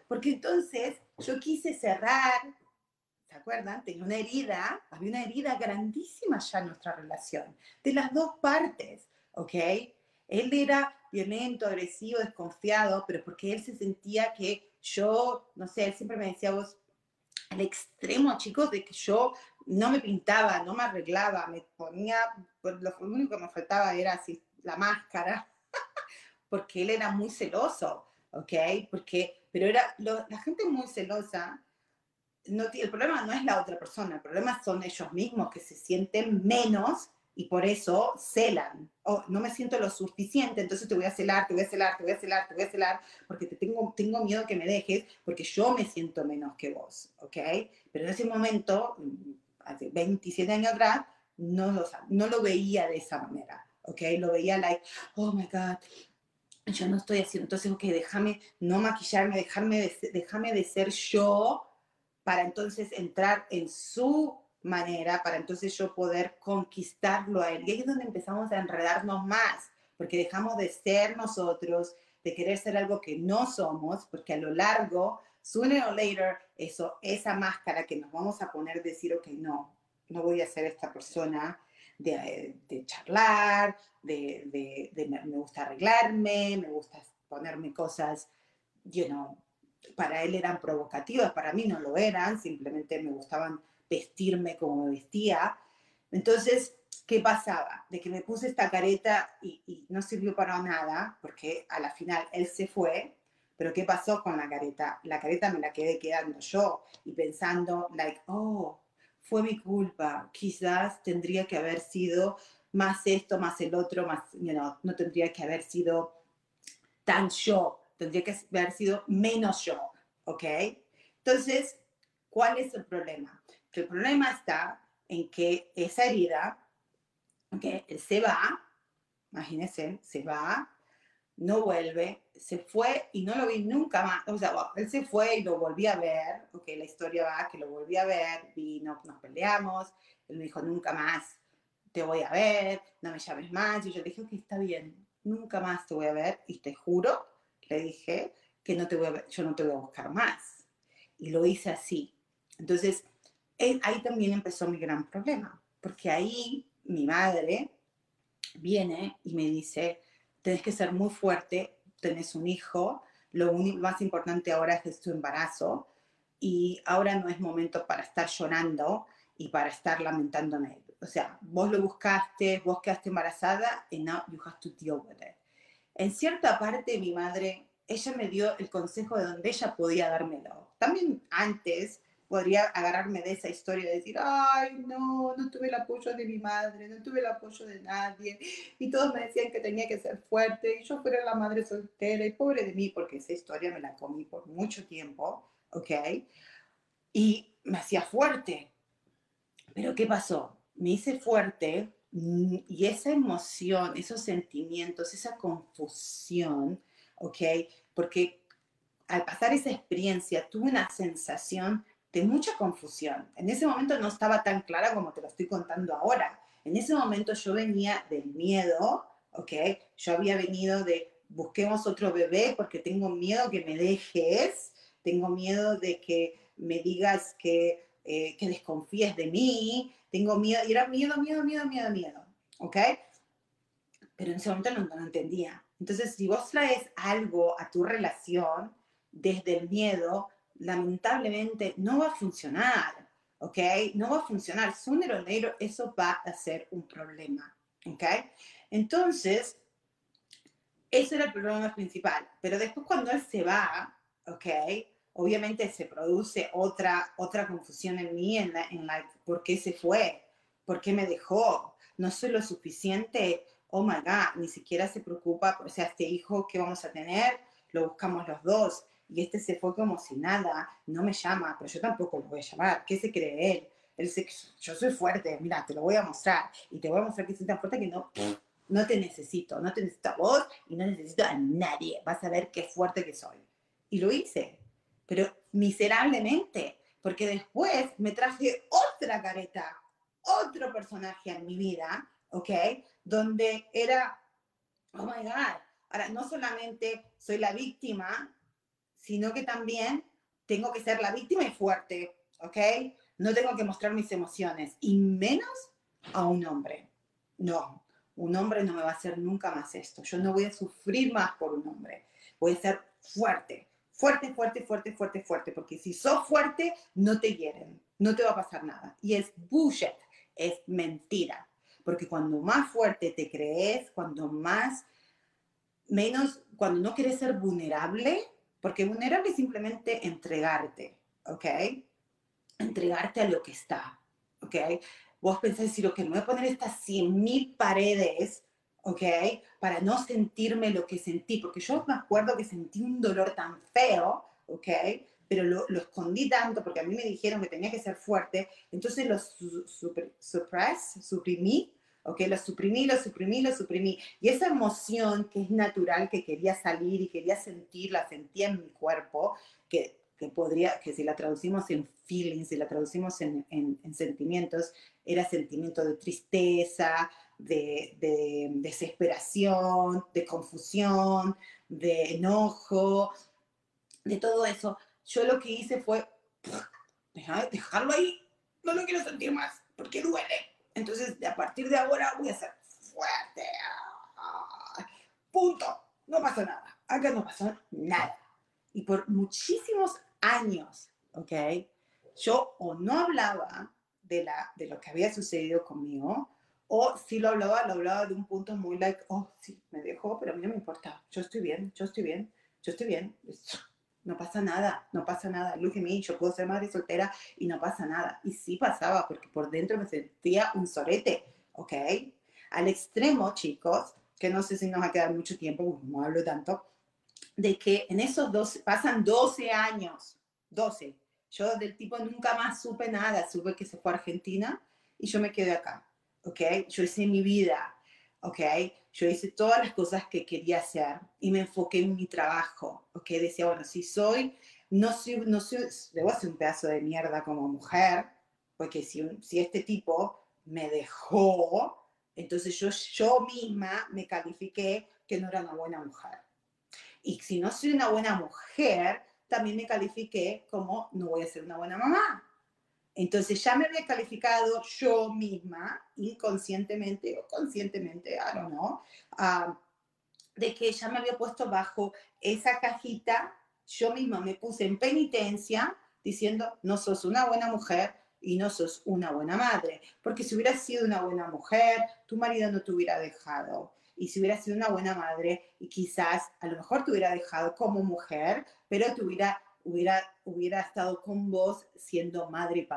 Porque entonces yo quise cerrar ¿se acuerdan? Tenía una herida, había una herida grandísima ya en nuestra relación, de las dos partes, ¿ok? Él era violento, agresivo, desconfiado, pero porque él se sentía que yo, no sé, él siempre me decía vos, al extremo, chicos, de que yo no me pintaba, no me arreglaba, me ponía, pues lo único que me faltaba era así, la máscara, porque él era muy celoso, ¿ok? Porque, pero era, la gente muy celosa no, el problema no es la otra persona, el problema son ellos mismos que se sienten menos y por eso celan. Oh, no me siento lo suficiente, entonces te voy a celar, te voy a celar, te voy a celar, te voy a celar, porque te tengo, tengo miedo que me dejes, porque yo me siento menos que vos, ¿ok? Pero en ese momento, hace 27 años atrás, no lo, no lo veía de esa manera, ¿ok? Lo veía like, oh my God, yo no estoy haciendo, entonces, ok, déjame no maquillarme, déjame de, déjame de ser yo, para entonces entrar en su manera, para entonces yo poder conquistarlo a él. Y ahí es donde empezamos a enredarnos más, porque dejamos de ser nosotros, de querer ser algo que no somos, porque a lo largo, sooner or later, eso, esa máscara que nos vamos a poner, decir, ok, no, no voy a ser esta persona de, de charlar, de, me gusta arreglarme, me gusta ponerme cosas, you know, para él eran provocativas, para mí no lo eran, simplemente me gustaban vestirme como me vestía. Entonces, ¿qué pasaba? De que me puse esta careta y, no sirvió para nada, porque a la final él se fue, pero ¿qué pasó con la careta? La careta me la quedé quedando yo y pensando, like, oh, fue mi culpa, quizás tendría que haber sido más esto, más el otro, más, you no tendría que haber sido tan yo, tendría que haber sido menos yo, ¿ok? Entonces, ¿cuál es el problema? el problema está en que esa herida, que él se va, imagínense, se va, no vuelve, se fue y no lo vi nunca más. O sea, él se fue y lo volví a ver, ok, la historia va que lo volví a ver, vino, nos peleamos, él me dijo nunca más te voy a ver, no me llames más, y yo le dije, ok, está bien, nunca más te voy a ver y te juro le dije que no te voy a, yo no te voy a buscar más. Y lo hice así. Entonces, ahí también empezó mi gran problema, porque ahí mi madre viene y me dice, tenés que ser muy fuerte, tenés un hijo, lo más importante ahora es tu embarazo y ahora no es momento para estar llorando y para estar lamentándome. O sea, vos lo buscaste, vos quedaste embarazada y now you have to deal with it en cierta parte mi madre, ella me dio el consejo de donde ella podía dármelo. También antes podría agarrarme de esa historia y decir, ay, no, no tuve el apoyo de mi madre, no tuve el apoyo de nadie. Y todos me decían que tenía que ser fuerte y yo fuera la madre soltera y pobre de mí, porque esa historia me la comí por mucho tiempo, ¿ok? Y me hacía fuerte. Pero ¿qué pasó? Me hice fuerte y esa emoción, esos sentimientos, esa confusión, ¿ok? Porque al pasar esa experiencia tuve una sensación de mucha confusión. En ese momento no estaba tan clara como te lo estoy contando ahora. En ese momento yo venía del miedo, ¿ok? Yo había venido de busquemos otro bebé porque tengo miedo que me dejes, tengo miedo de que me digas que, eh, que desconfíes de mí, tengo miedo, y era miedo, miedo, miedo, miedo, miedo, ¿ok? Pero en ese momento no, no entendía. Entonces, si vos traes algo a tu relación desde el miedo, lamentablemente no va a funcionar, ¿ok? No va a funcionar. Sooner or later eso va a ser un problema, ¿ok? Entonces, ese era el problema principal. Pero después cuando él se va, ¿ok? Obviamente se produce otra, otra confusión en mí, en la, en ¿por qué se fue? ¿Por qué me dejó? No soy lo suficiente. Oh my God, ni siquiera se preocupa, o sea, este hijo que vamos a tener, lo buscamos los dos y este se fue como si nada, no me llama, pero yo tampoco lo voy a llamar, ¿qué se cree él? Él dice, yo soy fuerte, mira, te lo voy a mostrar y te voy a mostrar que soy tan fuerte que no, no te necesito, no te necesito a vos y no necesito a nadie, vas a ver qué fuerte que soy. Y lo hice, pero miserablemente, porque después me traje otra careta, otro personaje en mi vida, ¿ok? Donde era, oh my God, ahora no solamente soy la víctima, sino que también tengo que ser la víctima y fuerte, ¿ok? No tengo que mostrar mis emociones, y menos a un hombre. No, un hombre no me va a hacer nunca más esto. Yo no voy a sufrir más por un hombre. Voy a ser fuerte, fuerte, fuerte, fuerte, fuerte, fuerte, porque si sos fuerte, no te hieren, no te va a pasar nada. Y es bullshit, es mentira. Porque cuando más fuerte te crees, cuando más, menos, cuando no quieres ser vulnerable, porque vulnerable es simplemente entregarte, ¿ok? Entregarte a lo que está, ¿ok? Vos pensás decir, ok, me voy a poner estas 100.000 paredes, ¿ok? Para no sentirme lo que sentí, porque yo me acuerdo que sentí un dolor tan feo, ¿ok? Pero lo, lo escondí tanto porque a mí me dijeron que tenía que ser fuerte, entonces lo su, suppress, suprimí, ¿ok? Lo suprimí, lo suprimí, lo suprimí. Y esa emoción que es natural, que quería salir y quería sentir, la sentía en mi cuerpo, que, que podría, que si la traducimos en feelings, si la traducimos en, en, en sentimientos, era sentimiento de tristeza, de, de, desesperación, de confusión, de enojo, de todo eso. Yo lo que hice fue dejarlo ahí, no lo quiero sentir más, porque duele entonces, a partir de ahora voy a ser fuerte. Punto. No pasó nada. Acá no pasó nada. Y por muchísimos años, ¿ok? Yo o no hablaba de, la, de lo que había sucedido conmigo, o si lo hablaba, lo hablaba de un punto muy like, oh, sí, me dejó, pero a mí no me importa. Yo estoy bien, yo estoy bien, yo estoy bien no pasa nada, no pasa nada. Look at me, yo puedo ser madre soltera y no pasa nada. Y sí pasaba, porque por dentro me sentía un sorete, ¿ok? Al extremo, chicos, que no sé si nos va a quedar mucho tiempo, no hablo tanto, de que en esos dos, pasan 12 años, 12. Yo del tipo nunca más supe nada, supe que se fue a Argentina y yo me quedé acá, ¿ok? Yo hice mi vida, ¿ok? Yo hice todas las cosas que quería hacer y me enfoqué en mi trabajo, ¿ok? Decía, bueno, si soy, no soy, no soy, debo ser un pedazo de mierda como mujer, porque si, si este tipo me dejó, entonces yo, yo misma me califiqué que no era una buena mujer. Y si no soy una buena mujer, también me califiqué como no voy a ser una buena mamá. Entonces ya me había calificado yo misma, inconscientemente o conscientemente, I don't know, uh, de que ya me había puesto bajo esa cajita, yo misma me puse en penitencia diciendo, no sos una buena mujer y no sos una buena madre, porque si hubieras sido una buena mujer, tu marido no te hubiera dejado. Y si hubieras sido una buena madre, y quizás a lo mejor te hubiera dejado como mujer, pero te hubiera hubiera, hubiera estado con vos siendo madre y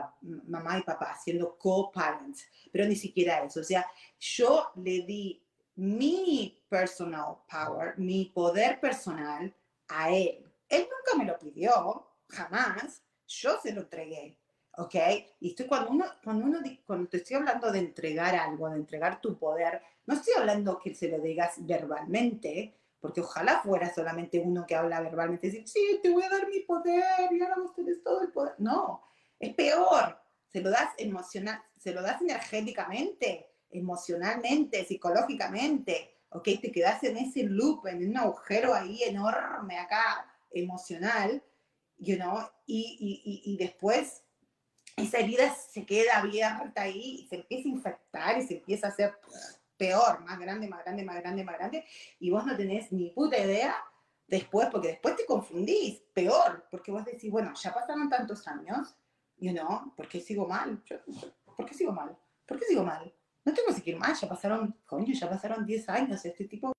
mamá y papá, siendo co-parents, pero ni siquiera eso. O sea, yo le di mi personal power, mi poder personal a él. Él nunca me lo pidió, jamás. Yo se lo entregué. ¿Ok? Y estoy, cuando uno, cuando uno, cuando te estoy hablando de entregar algo, de entregar tu poder, no estoy hablando que se lo digas verbalmente, porque ojalá fuera solamente uno que habla verbalmente, decir, sí, te voy a dar mi poder y ahora vos tenés todo el poder. No, Es peor. Se lo das emocional, se lo das energéticamente, emocionalmente, psicológicamente. ¿Ok? Te quedas en ese loop, en un agujero ahí enorme acá, emocional, you know, y, y, y después esa herida se queda abierta ahí y se empieza a infectar y se empieza a hacer peor, más grande, más grande, más grande, más grande, y vos no tenés ni puta idea después, porque después te confundís, peor, porque vos decís, bueno, ya pasaron tantos años, you know, ¿por qué sigo mal? ¿Por qué sigo mal? ¿Por qué sigo mal? No tengo que seguir mal, ya pasaron, coño, ya pasaron 10 años, este tipo...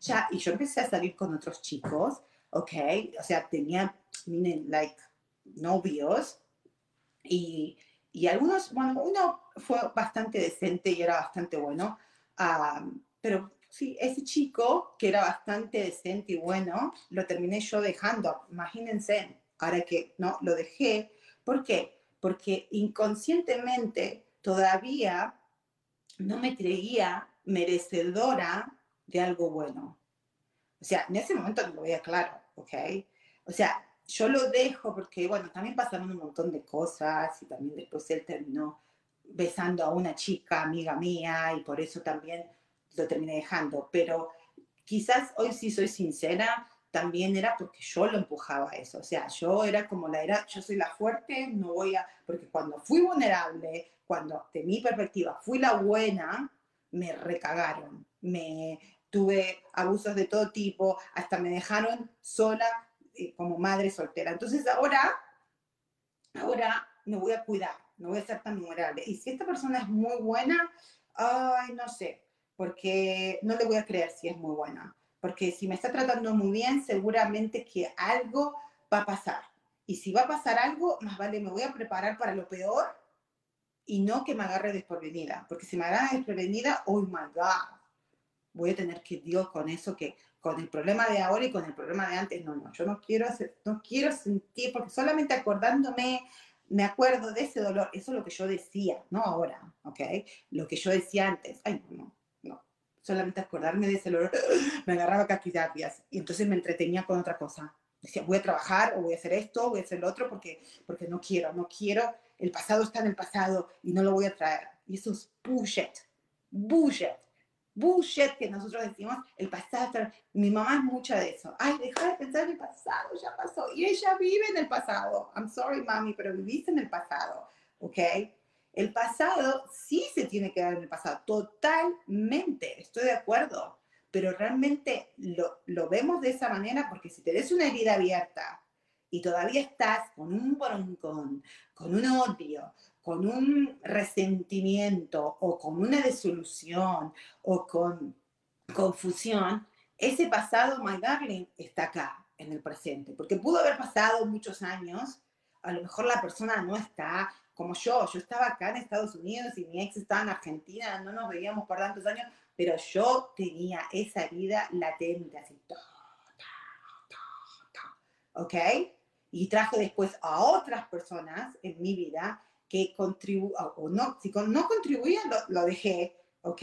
Ya, y yo empecé a salir con otros chicos, ok, o sea, tenía, miren, like, novios, y, y algunos, bueno, uno fue bastante decente y era bastante bueno, pero sí, ese chico que era bastante decente y bueno, lo terminé yo dejando, imagínense, ahora que no, lo dejé, ¿por qué? Porque inconscientemente todavía no me creía merecedora de algo bueno. O sea, en ese momento lo veía claro, ¿ok? O sea, yo lo dejo porque, bueno, también pasaron un montón de cosas y también después él terminó besando a una chica amiga mía y por eso también lo terminé dejando. Pero quizás hoy sí soy sincera, también era porque yo lo empujaba a eso. O sea, yo era como la era, yo soy la fuerte, no voy a, porque cuando fui vulnerable, cuando de mi perspectiva fui la buena, me recagaron, me tuve abusos de todo tipo, hasta me dejaron sola eh, como madre soltera. Entonces ahora, ahora me voy a cuidar, no voy a ser tan vulnerable. Y si esta persona es muy buena, ay, no sé, porque no le voy a creer si es muy buena. Porque si me está tratando muy bien, seguramente que algo va a pasar. Y si va a pasar algo, más vale me voy a preparar para lo peor y no que me agarre desprevenida. Porque si me agarra desprevenida, oh my God, voy a tener que Dios con eso que con el problema de ahora y con el problema de antes, no, no, yo no quiero hacer, no quiero sentir, porque solamente acordándome, me acuerdo de ese dolor, eso es lo que yo decía, no ahora, ¿ok? Lo que yo decía antes, ay, no, no, solamente acordarme de ese dolor, me agarraba caquidapias y entonces me entretenía con otra cosa. Decía, voy a trabajar o voy a hacer esto, voy a hacer lo otro porque, porque no quiero, no quiero, el pasado está en el pasado y no lo voy a traer. Y eso es bullshit, bullshit bullshit que nosotros decimos, el pasado, mi mamá es mucha de eso. Ay, deja de pensar en el pasado, ya pasó. Y ella vive en el pasado. I'm sorry, mami, pero viviste en el pasado, ¿ok? El pasado sí se tiene que dar en el pasado, totalmente, estoy de acuerdo, pero realmente lo, lo vemos de esa manera porque si te des una herida abierta y todavía estás con un broncón, con un odio, con un resentimiento o con una desolución o con confusión, ese pasado, my darling, está acá, en el presente. Porque pudo haber pasado muchos años, a lo mejor la persona no está como yo, yo estaba acá en Estados Unidos y mi ex estaba en Argentina, no nos veíamos por tantos años, pero yo tenía esa vida latente, así, ¿ok? Y traje después a otras personas en mi vida que contribuían, o no, si no contribuían, lo, dejé, ¿ok?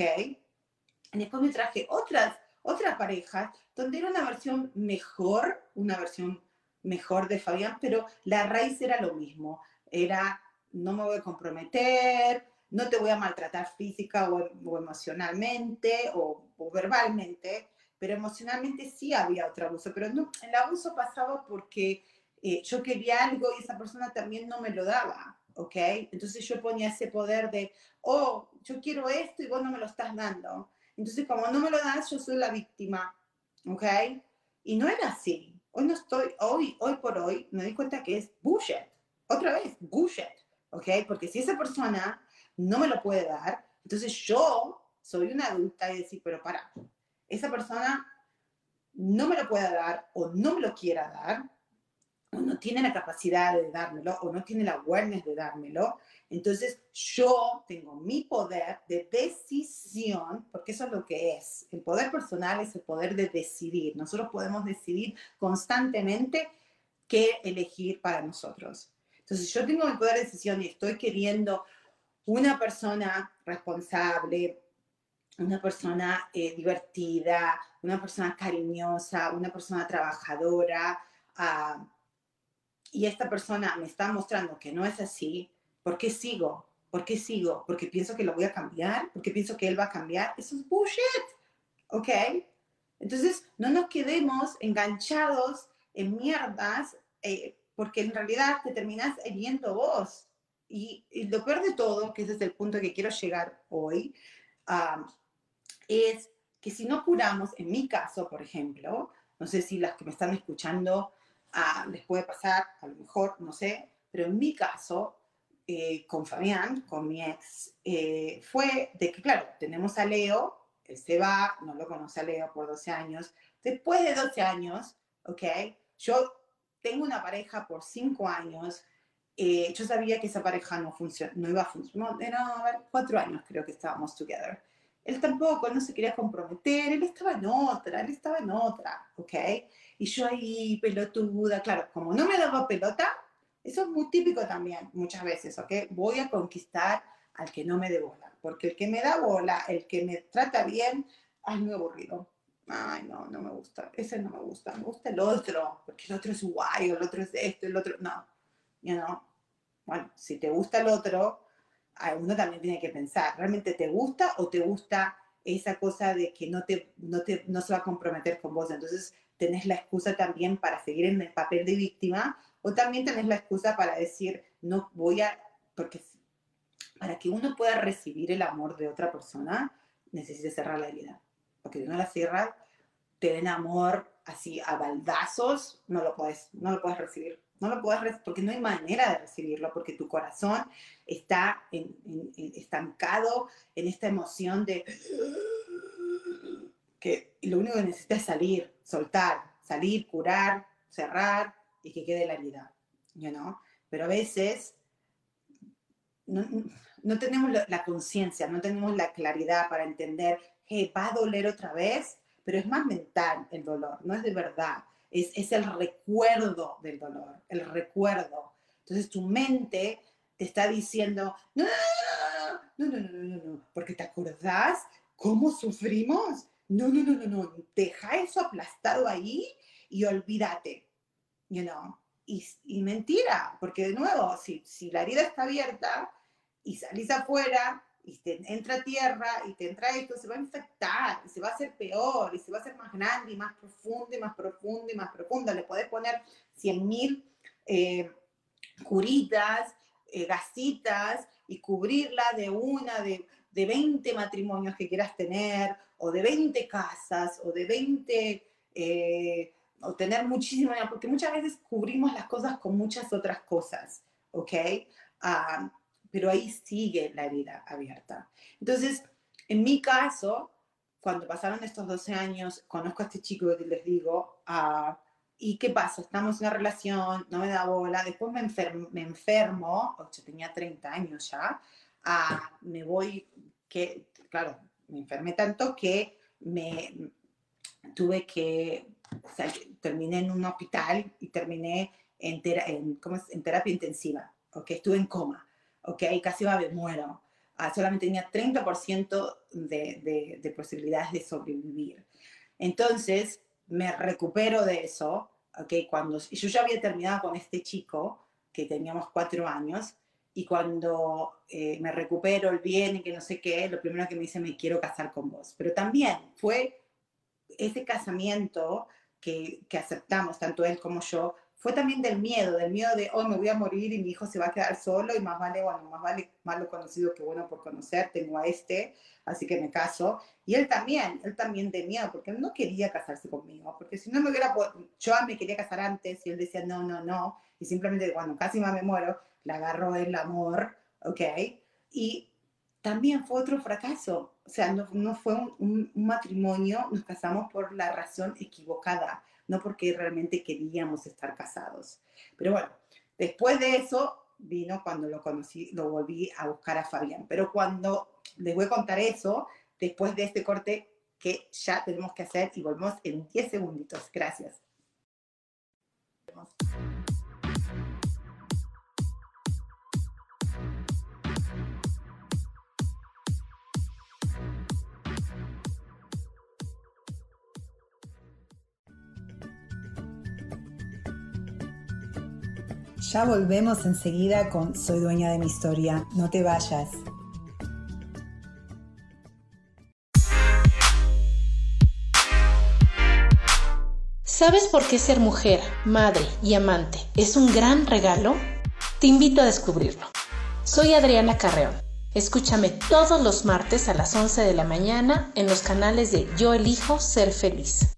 Y después me traje otras, otras parejas donde era una versión mejor, una versión mejor de Fabián, pero la raíz era lo mismo. Era, no me voy a comprometer, no te voy a maltratar física o, emocionalmente o, verbalmente, pero emocionalmente sí había otro abuso. Pero no, el abuso pasaba porque eh, yo quería algo y esa persona también no me lo daba. ¿Ok? Entonces yo ponía ese poder de, oh, yo quiero esto y vos no me lo estás dando. Entonces como no me lo das, yo soy la víctima, ¿ok? Y no era así. Hoy no estoy, hoy, hoy por hoy, me doy cuenta que es bullshit. Otra vez, bullshit, ¿ok? Porque si esa persona no me lo puede dar, entonces yo soy una adulta y decir, pero para, esa persona no me lo puede dar o no me lo quiera dar, o no tiene la capacidad de dármelo o no tiene la awareness de dármelo, entonces yo tengo mi poder de decisión, porque eso es lo que es. El poder personal es el poder de decidir. Nosotros podemos decidir constantemente qué elegir para nosotros. Entonces yo tengo mi poder de decisión y estoy queriendo una persona responsable, una persona eh, divertida, una persona cariñosa, una persona trabajadora, uh, y esta persona me está mostrando que no es así, ¿por qué sigo? ¿Por qué sigo? Porque pienso que lo voy a cambiar, porque pienso que él va a cambiar. Eso es bullshit, ¿ok? Entonces, no nos quedemos enganchados en mierdas, eh, porque en realidad te terminas hiriendo vos. Y, lo peor de todo, que ese es el punto que quiero llegar hoy, es que si no curamos, en mi caso, por ejemplo, no sé si las que me están escuchando ah, les puede pasar, a lo mejor, no sé, pero en mi caso, eh, con Fabián, con mi ex, eh, fue de que, claro, tenemos a Leo, él se va, no lo conoce a Leo por 12 años, después de 12 años, ¿ok? Yo tengo una pareja por 5 años, eh, yo sabía que esa pareja no, no iba a funcionar, era, a ver, 4 años creo que estábamos together. Él tampoco, no se quería comprometer, él estaba en otra, él estaba en otra, ¿ok? Y yo ahí, pelotuda, claro, como no me daba pelota, eso es muy típico también, muchas veces, ¿ok? Voy a conquistar al que no me dé bola, porque el que me da bola, el que me trata bien, ay, muy aburrido. Ay, no, no me gusta, ese no me gusta, me gusta el otro, porque el otro es guay, el otro es esto, el otro, no, you know. Bueno, si te gusta el otro, uno también tiene que pensar, ¿realmente te gusta o te gusta esa cosa de que no, te, no, te, no se va a comprometer con vos? Entonces tenés la excusa también para seguir en el papel de víctima o también tenés la excusa para decir, no voy a, porque para que uno pueda recibir el amor de otra persona, necesita cerrar la herida. Porque si no la cierras, te den amor así a baldazos, no lo puedes, no lo puedes recibir. No lo puedes porque no hay manera de recibirlo, porque tu corazón está estancado en esta emoción de que lo único que necesita es salir, soltar, salir, curar, cerrar y que quede la herida, you Pero a veces no, tenemos la, conciencia, no tenemos la claridad para entender, que va a doler otra vez, pero es más mental el dolor, no es de verdad es, el recuerdo del dolor, el recuerdo. Entonces tu mente te está diciendo, no, no, no, no, no, no, no, porque te acordás cómo sufrimos. No, no, no, no, no, deja eso aplastado ahí y olvídate, you know. Y, mentira, porque de nuevo, si, si la herida está abierta y salís afuera y te entra tierra y te entra esto, se va a infectar y se va a hacer peor y se va a hacer más grande y más profundo y más profundo y más profundo. Le puedes poner 100 mil eh, curitas, eh, gasitas y cubrirla de una, de, de 20 matrimonios que quieras tener o de 20 casas o de 20... Eh, o tener muchísimo, porque muchas veces cubrimos las cosas con muchas otras cosas, ¿ok? Ah, pero ahí sigue la herida abierta. Entonces, en mi caso, cuando pasaron estos 12 años, conozco a este chico que les digo, uh, ¿y qué pasa? Estamos en una relación, no me da bola, después me, enfermo, me enfermo yo tenía 30 años ya, uh, me voy, que, claro, me enfermé tanto que me tuve que, o sea, terminé en un hospital y terminé en, en, ¿cómo es? en terapia intensiva, ¿ok? Estuve en coma ok, casi me muero. Ah, solamente tenía 30% de, de, posibilidades de sobrevivir. Entonces, me recupero de eso, ok, cuando yo ya había terminado con este chico, que teníamos cuatro años, y cuando eh, me recupero el bien y que no sé qué, lo primero que me dice, me quiero casar con vos. Pero también fue ese casamiento que, que aceptamos, tanto él como yo, fue también del miedo, del miedo de, oh, me voy a morir y mi hijo se va a quedar solo y más vale, bueno, más vale malo conocido que bueno por conocer, tengo a este, así que me caso. Y él también, él también de miedo, porque él no quería casarse conmigo, porque si no me hubiera, yo me quería casar antes y él decía, no, no, no, y simplemente cuando casi más me muero, le agarró el amor, ¿ok? Y también fue otro fracaso, o sea, no, no fue un matrimonio, nos casamos por la razón equivocada no porque realmente queríamos estar casados. Pero bueno, después de eso vino cuando lo conocí, lo volví a buscar a Fabián. Pero cuando les voy a contar eso, después de este corte que ya tenemos que hacer y volvemos en 10 segunditos. Gracias. Ya volvemos enseguida con Soy dueña de mi historia. No te vayas. ¿Sabes por qué ser mujer, madre y amante es un gran regalo? Te invito a descubrirlo. Soy Adriana Carreón. Escúchame todos los martes a las 11 de la mañana en los canales de Yo elijo ser feliz.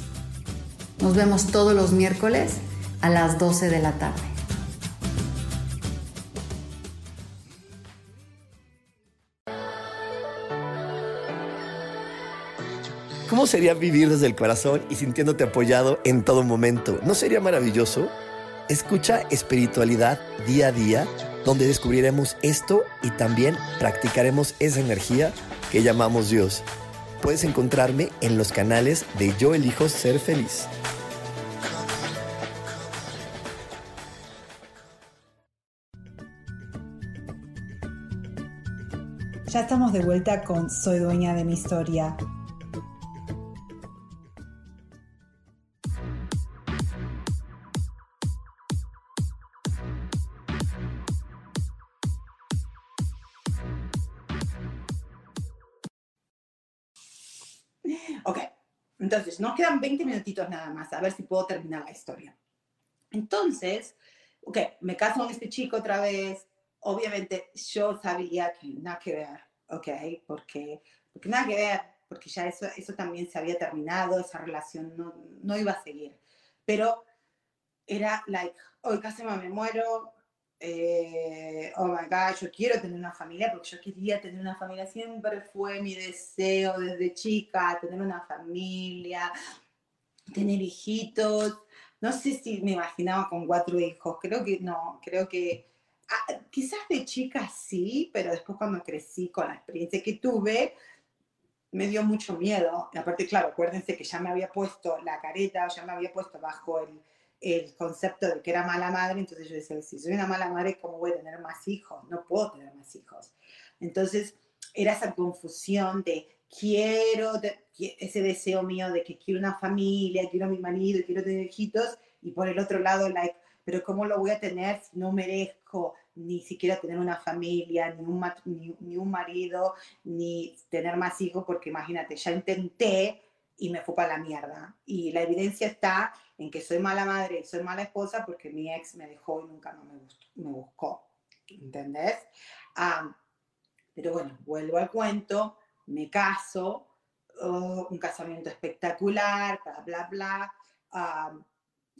Nos vemos todos los miércoles a las 12 de la tarde. ¿Cómo sería vivir desde el corazón y sintiéndote apoyado en todo momento? ¿No sería maravilloso? Escucha espiritualidad día a día, donde descubriremos esto y también practicaremos esa energía que llamamos Dios. Puedes encontrarme en los canales de Yo elijo ser feliz. Ya estamos de vuelta con Soy dueña de mi historia. Ok, entonces nos quedan 20 minutitos nada más, a ver si puedo terminar la historia. Entonces, ok, me caso con este chico otra vez. Obviamente yo sabía que nada que ver, ok, porque, porque nada que ver, porque ya eso, eso también se había terminado, esa relación no, no iba a seguir. Pero era like, hoy casi me muero, eh, oh my God, yo quiero tener una familia porque yo quería tener una familia, siempre fue mi deseo desde chica, tener una familia, tener hijitos. No sé si me imaginaba con cuatro hijos, creo que no, creo que quizás de chica sí, pero después cuando crecí con la experiencia que tuve, me dio mucho miedo. Y aparte, claro, acuérdense que ya me había puesto la careta, ya me había puesto bajo el, el concepto de que era mala madre, entonces yo decía, si soy una mala madre, ¿cómo voy a tener más hijos? No puedo tener más hijos. Entonces era esa confusión de quiero, ese deseo mío de que quiero una familia, quiero a mi marido, quiero tener hijitos, y por el otro lado, like, pero ¿cómo lo voy a tener si no merezco ni siquiera tener una familia, ni un, ni, ni un marido, ni tener más hijos? Porque imagínate, ya intenté y me fue para la mierda. Y la evidencia está en que soy mala madre y soy mala esposa porque mi ex me dejó y nunca no me, me buscó. ¿Entendés? pero bueno, vuelvo al cuento, me caso, oh, un casamiento espectacular, bla, bla, bla.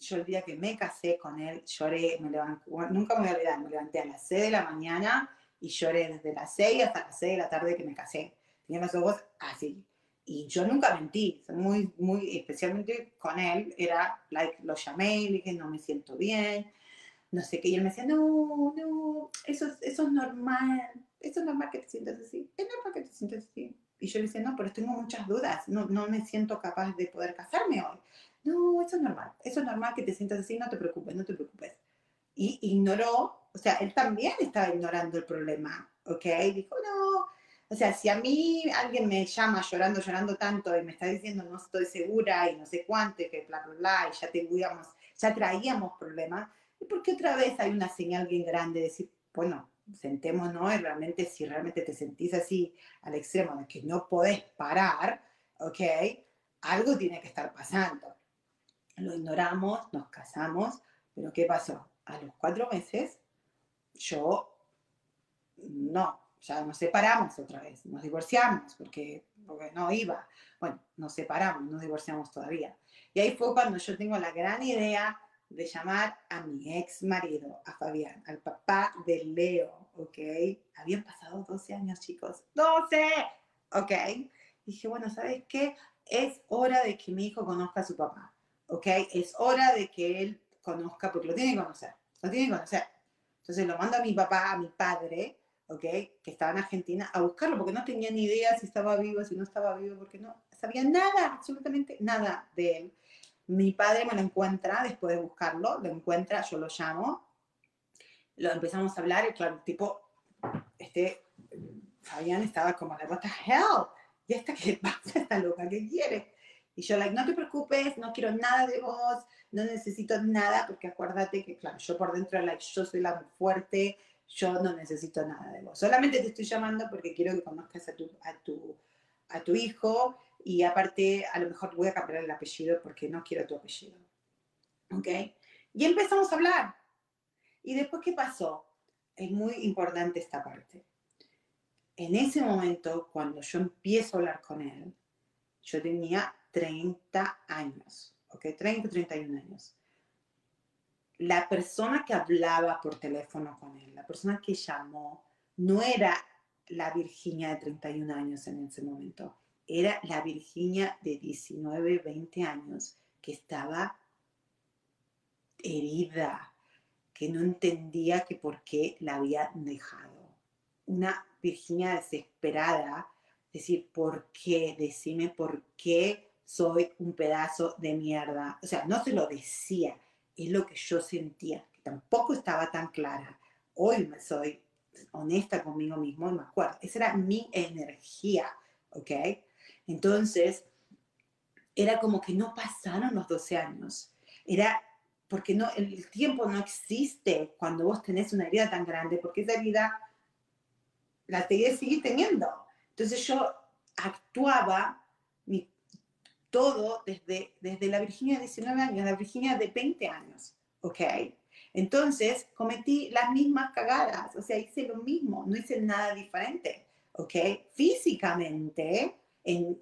Yo el día que me casé con él, lloré, me levanté, nunca me voy a olvidar, me levanté a las 6 de la mañana y lloré desde las 6 hasta las 6 de la tarde que me casé. Tenía los ojos así, y yo nunca mentí, muy, muy, especialmente con él, era, like, lo llamé y le dije, no me siento bien, no sé qué, y él me decía, no, no, eso, eso es normal, eso es normal que te sientas así, es normal que te sientas así. Y yo le decía, no, pero tengo muchas dudas, no, no me siento capaz de poder casarme hoy. No, eso es normal, eso es normal que te sientas así, no te preocupes, no te preocupes. Y ignoró, o sea, él también estaba ignorando el problema, ¿ok? Dijo, no, o sea, si a mí alguien me llama llorando, llorando tanto y me está diciendo no estoy segura y no sé cuánto y que bla, bla, bla, y ya teníamos, ya traíamos problemas, ¿y por qué otra vez hay una señal bien grande de decir, bueno, sentémonos y realmente si realmente te sentís así al extremo de que no podés parar, ¿ok? Algo tiene que estar pasando. Lo ignoramos, nos casamos, pero ¿qué pasó? A los cuatro meses, yo no, ya nos separamos otra vez, nos divorciamos porque, porque no iba. Bueno, nos separamos, nos divorciamos todavía. Y ahí fue cuando yo tengo la gran idea de llamar a mi ex marido, a Fabián, al papá de Leo, ¿ok? Habían pasado 12 años, chicos. ¡12! ¿Ok? Dije, bueno, ¿sabes qué? Es hora de que mi hijo conozca a su papá, ¿ok? Es hora de que él conozca, porque lo tiene que conocer, lo tiene que conocer. Entonces lo mando a mi papá, a mi padre, ¿ok? Que estaba en Argentina, a buscarlo, porque no tenía ni idea si estaba vivo, si no estaba vivo, porque no sabía nada, absolutamente nada de él. Mi padre me lo encuentra después de buscarlo, lo encuentra, yo lo llamo, lo empezamos a hablar y claro, tipo, este, Fabián estaba como, what the hell, ¿y esta qué pasa, esta loca, qué quiere? Y yo, like, no te preocupes, no quiero nada de vos, no necesito nada, porque acuérdate que, claro, yo por dentro, like, yo soy la fuerte, yo no necesito nada de vos. Solamente te estoy llamando porque quiero que conozcas a tu, a tu, a tu hijo y aparte, a lo mejor voy a cambiar el apellido porque no quiero tu apellido. ¿Ok? Y empezamos a hablar. ¿Y después qué pasó? Es muy importante esta parte. En ese momento, cuando yo empiezo a hablar con él, yo tenía 30 años, ¿ok? 30, 31 años. La persona que hablaba por teléfono con él, la persona que llamó, no era la Virginia de 31 años en ese momento, era la Virginia de 19, 20 años que estaba herida, que no entendía que por qué la había dejado. Una Virginia desesperada, decir, ¿por qué? Decime por qué soy un pedazo de mierda. O sea, no se lo decía, es lo que yo sentía, que tampoco estaba tan clara. Hoy me soy honesta conmigo mismo y me acuerdo, esa era mi energía, ¿ok? Entonces, era como que no pasaron los 12 años. Era porque no, el tiempo no existe cuando vos tenés una herida tan grande, porque esa herida la seguís seguir teniendo. Entonces yo actuaba todo desde, desde la Virginia de 19 años, la Virginia de 20 años, ¿ok? Entonces cometí las mismas cagadas, o sea, hice lo mismo, no hice nada diferente, ¿ok? Físicamente, en,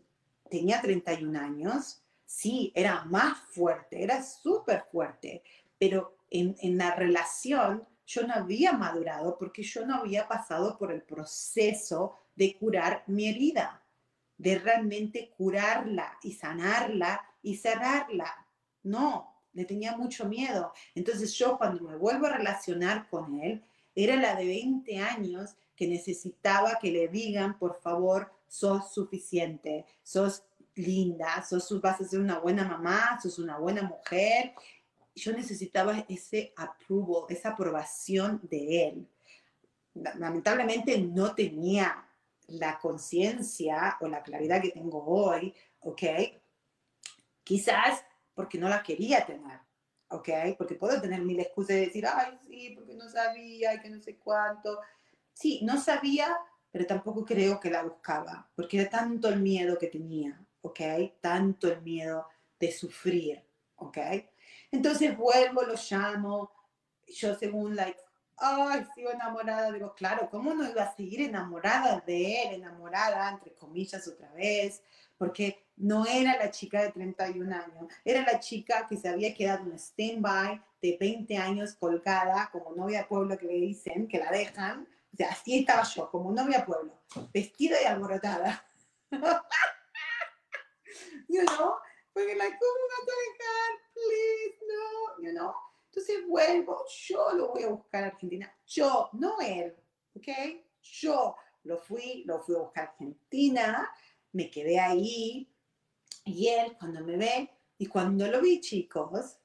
tenía 31 años, sí, era más fuerte, era súper fuerte, pero en, en la relación yo no había madurado porque yo no había pasado por el proceso de curar mi herida, de realmente curarla y sanarla y cerrarla. No, le tenía mucho miedo. Entonces yo cuando me vuelvo a relacionar con él, era la de 20 años que necesitaba que le digan, por favor, sos suficiente, sos linda, sos, vas a ser una buena mamá, sos una buena mujer. Yo necesitaba ese approval, esa aprobación de él. Lamentablemente no tenía la conciencia o la claridad que tengo hoy, ¿ok? Quizás porque no la quería tener, ¿ok? Porque puedo tener mil excusas de decir, ay, sí, porque no sabía y que no sé cuánto. Sí, no sabía, pero tampoco creo que la buscaba, porque era tanto el miedo que tenía, ¿ok? Tanto el miedo de sufrir, ¿ok? Entonces vuelvo, lo llamo, yo según, like, ay, sigo enamorada, digo, claro, ¿cómo no iba a seguir enamorada de él, enamorada, entre comillas, otra vez? Porque no era la chica de 31 años, era la chica que se había quedado en stand-by de 20 años colgada, como novia pueblo que le dicen, que la dejan, o sea, así estaba yo, como novia pueblo, vestida y alborotada. you know? Porque, like, ¿cómo vas a dejar? Please, no, you know? Entonces vuelvo, yo lo voy a buscar a Argentina, yo, no él, ¿ok? Yo lo fui, lo fui a buscar a Argentina, me quedé ahí, y él cuando me ve, y cuando lo vi, chicos,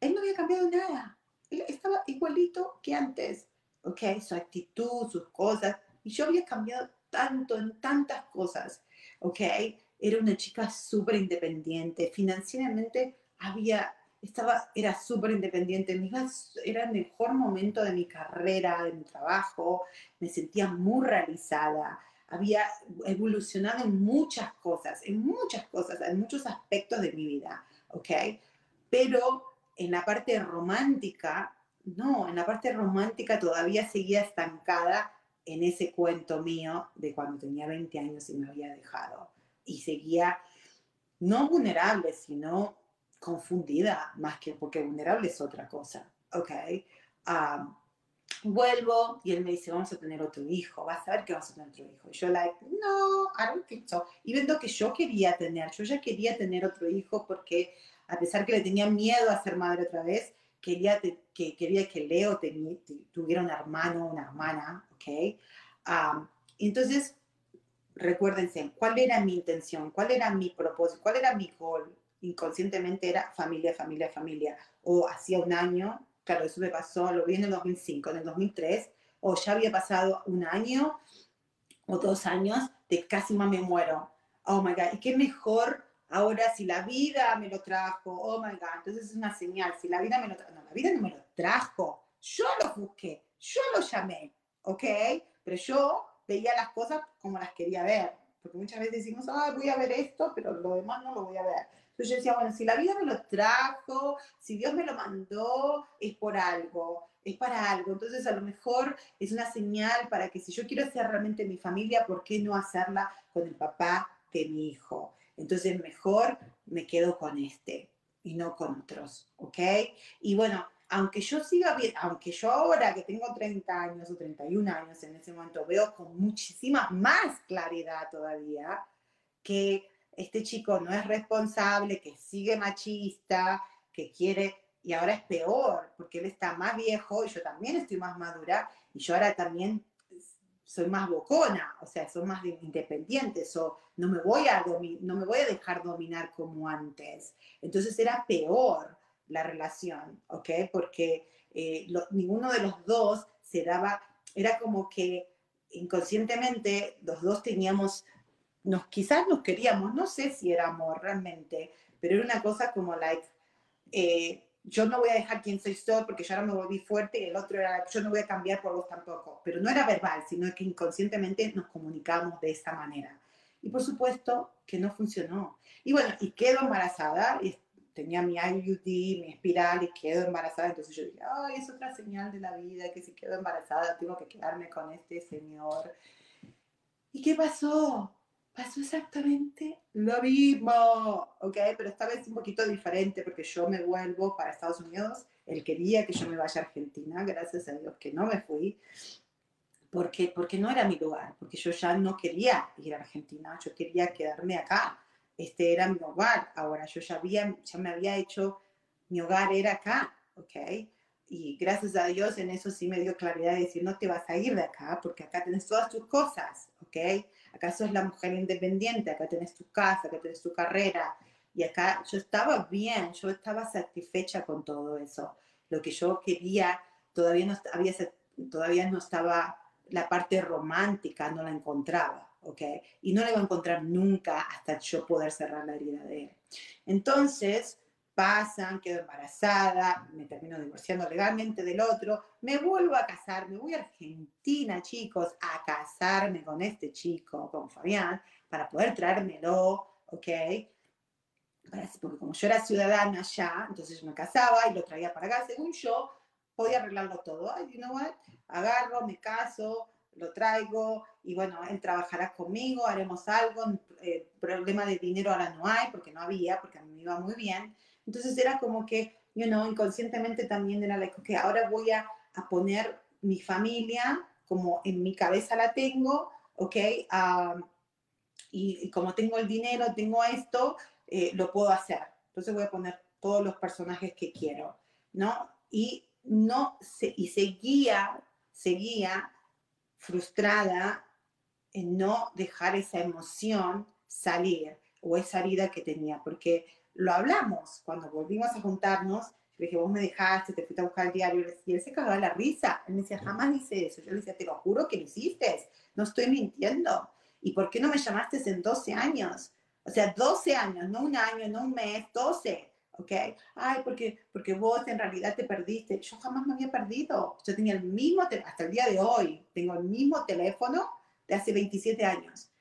él no había cambiado nada, él estaba igualito que antes, ¿ok? Su actitud, sus cosas. Y yo había cambiado tanto en tantas cosas, ¿ok? Era una chica súper independiente, financieramente había, estaba, era súper independiente, era el mejor momento de mi carrera, de mi trabajo, me sentía muy realizada, había evolucionado en muchas cosas, en muchas cosas, en muchos aspectos de mi vida, ¿ok? Pero en la parte romántica no, en la parte romántica todavía seguía estancada en ese cuento mío de cuando tenía 20 años y me había dejado. Y seguía no vulnerable, sino confundida, más que porque vulnerable es otra cosa, ¿ok? vuelvo y él me dice, vamos a tener otro hijo, vas a ver que vas a tener otro hijo. Y yo, like, no, I don't think so. Y viendo que yo quería tener, yo ya quería tener otro hijo porque a pesar que le tenía miedo a ser madre otra vez, quería que, quería que Leo tuviera un hermano, una hermana, ¿ok? entonces, recuérdense, ¿cuál era mi intención? ¿Cuál era mi propósito? ¿Cuál era mi goal? Inconscientemente era familia, familia, familia. O hacía un año, claro, eso me pasó, lo vi en el 2005, en el 2003, o ya había pasado un año o dos años de casi más me muero. Oh my God, y qué mejor ahora si la vida me lo trajo, oh my God, entonces es una señal, si la vida me lo trajo, no, la vida no me lo trajo, yo lo busqué, yo lo llamé, ¿ok? Pero yo veía las cosas como las quería ver, porque muchas veces decimos, ah, voy a ver esto, pero lo demás no lo voy a ver. Entonces yo decía, bueno, si la vida me lo trajo, si Dios me lo mandó, es por algo, es para algo. Entonces a lo mejor es una señal para que si yo quiero ser realmente mi familia, ¿por qué no hacerla con el papá de mi hijo? Entonces mejor me quedo con este y no con otros, ¿ok? Y bueno, aunque yo siga bien, aunque yo ahora que tengo 30 años o 31 años en ese momento veo con muchísima más claridad todavía que este chico no es responsable, que sigue machista, que quiere, y ahora es peor, porque él está más viejo y yo también estoy más madura, y yo ahora también soy más bocona, o sea, soy más independiente, o no me voy a no me voy a dejar dominar como antes. Entonces era peor la relación, ¿ok? Porque eh, ninguno de los dos se daba, era como que inconscientemente los dos teníamos nos, quizás nos queríamos, no sé si era amor realmente, pero era una cosa como, like, eh, yo no voy a dejar quien soy yo porque yo ahora me volví fuerte y el otro era, yo no voy a cambiar por vos tampoco. Pero no era verbal, sino que inconscientemente nos comunicamos de esta manera. Y por supuesto que no funcionó. Y bueno, y quedo embarazada, y tenía mi IUD, mi espiral, y quedo embarazada. Entonces yo dije, ay, es otra señal de la vida, que si quedo embarazada tengo que quedarme con este señor. ¿Y qué pasó? Pasó exactamente lo mismo, ¿ok? Pero esta vez un poquito diferente porque yo me vuelvo para Estados Unidos. Él quería que yo me vaya a Argentina, gracias a Dios que no me fui, porque, porque no era mi lugar, porque yo ya no quería ir a Argentina, yo quería quedarme acá. Este era mi hogar, ahora yo ya, había, ya me había hecho, mi hogar era acá, ¿ok? Y gracias a Dios en eso sí me dio claridad de decir, no te vas a ir de acá, porque acá tienes todas tus cosas, ¿ok? Acá sos la mujer independiente, acá tenés tu casa, acá tenés tu carrera. Y acá yo estaba bien, yo estaba satisfecha con todo eso. Lo que yo quería, todavía no, había, todavía no estaba, la parte romántica no la encontraba, ¿ok? Y no la iba a encontrar nunca hasta yo poder cerrar la herida de él. Entonces, pasan, quedo embarazada, me termino divorciando legalmente del otro, me vuelvo a casar, me voy a Argentina, chicos, a casarme con este chico, con Fabián, para poder traérmelo, ¿ok? Porque como yo era ciudadana allá, entonces yo me casaba y lo traía para acá, según yo, podía arreglarlo todo. Ay, you know what? Agarro, me caso, lo traigo y bueno, él trabajará conmigo, haremos algo, eh, problema de dinero ahora no hay porque no había, porque a mí me iba muy bien. Entonces era como que, you know, inconscientemente también era like, que ahora voy a, a, poner mi familia como en mi cabeza la tengo, ¿ok? y, como tengo el dinero, tengo esto, eh, lo puedo hacer. Entonces voy a poner todos los personajes que quiero, ¿no? Y no se, y seguía, seguía frustrada en no dejar esa emoción salir o esa herida que tenía, porque lo hablamos cuando volvimos a juntarnos. Le dije, vos me dejaste, te fuiste a buscar el diario. Y él se cagaba la risa. Él me decía, jamás hice eso. Yo le decía, te lo juro que lo hiciste. No estoy mintiendo. ¿Y por qué no me llamaste en 12 años? O sea, 12 años, no un año, no un mes, 12. ¿Ok? Ay, porque, porque vos en realidad te perdiste. Yo jamás me había perdido. Yo tenía el mismo, hasta el día de hoy, tengo el mismo teléfono de hace 27 años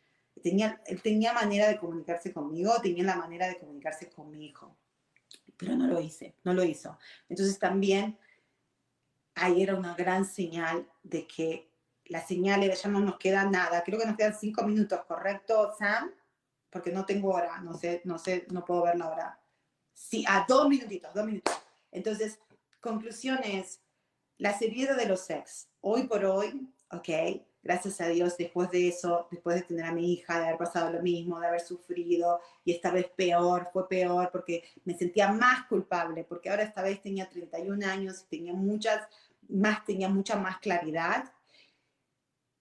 tenía, él tenía manera de comunicarse conmigo, tenía la manera de comunicarse con mi hijo, pero no lo hice, no lo hizo. Entonces también ahí era una gran señal de que la señal era, ya no nos queda nada, creo que nos quedan cinco minutos, ¿correcto, Sam? Porque no tengo hora, no sé, no sé, no puedo ver la hora. Sí, a dos minutitos, dos minutos. Entonces, conclusiones, la herida de los ex hoy por hoy, ¿ok? Gracias a Dios, después de eso, después de tener a mi hija, de haber pasado lo mismo, de haber sufrido, y esta vez peor, fue peor, porque me sentía más culpable, porque ahora esta vez tenía 31 años y tenía muchas, más, tenía mucha más claridad.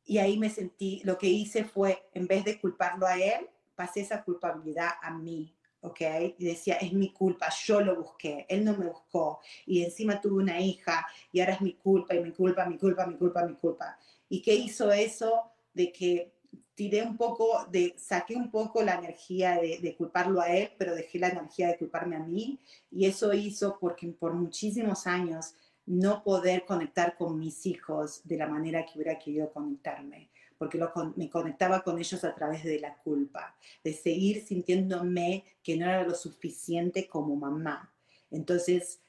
Y ahí me sentí, lo que hice fue, en vez de culparlo a él, pasé esa culpabilidad a mí, ¿ok? Y decía, es mi culpa, yo lo busqué, él no me buscó, y encima tuve una hija, y ahora es mi culpa, y mi culpa, mi culpa, mi culpa, mi culpa. ¿Y qué hizo eso? De que tiré un poco, de, saqué un poco la energía de, de, culparlo a él, pero dejé la energía de culparme a mí. Y eso hizo porque por muchísimos años no poder conectar con mis hijos de la manera que hubiera querido conectarme porque lo, me conectaba con ellos a través de la culpa, de seguir sintiéndome que no era lo suficiente como mamá. Entonces,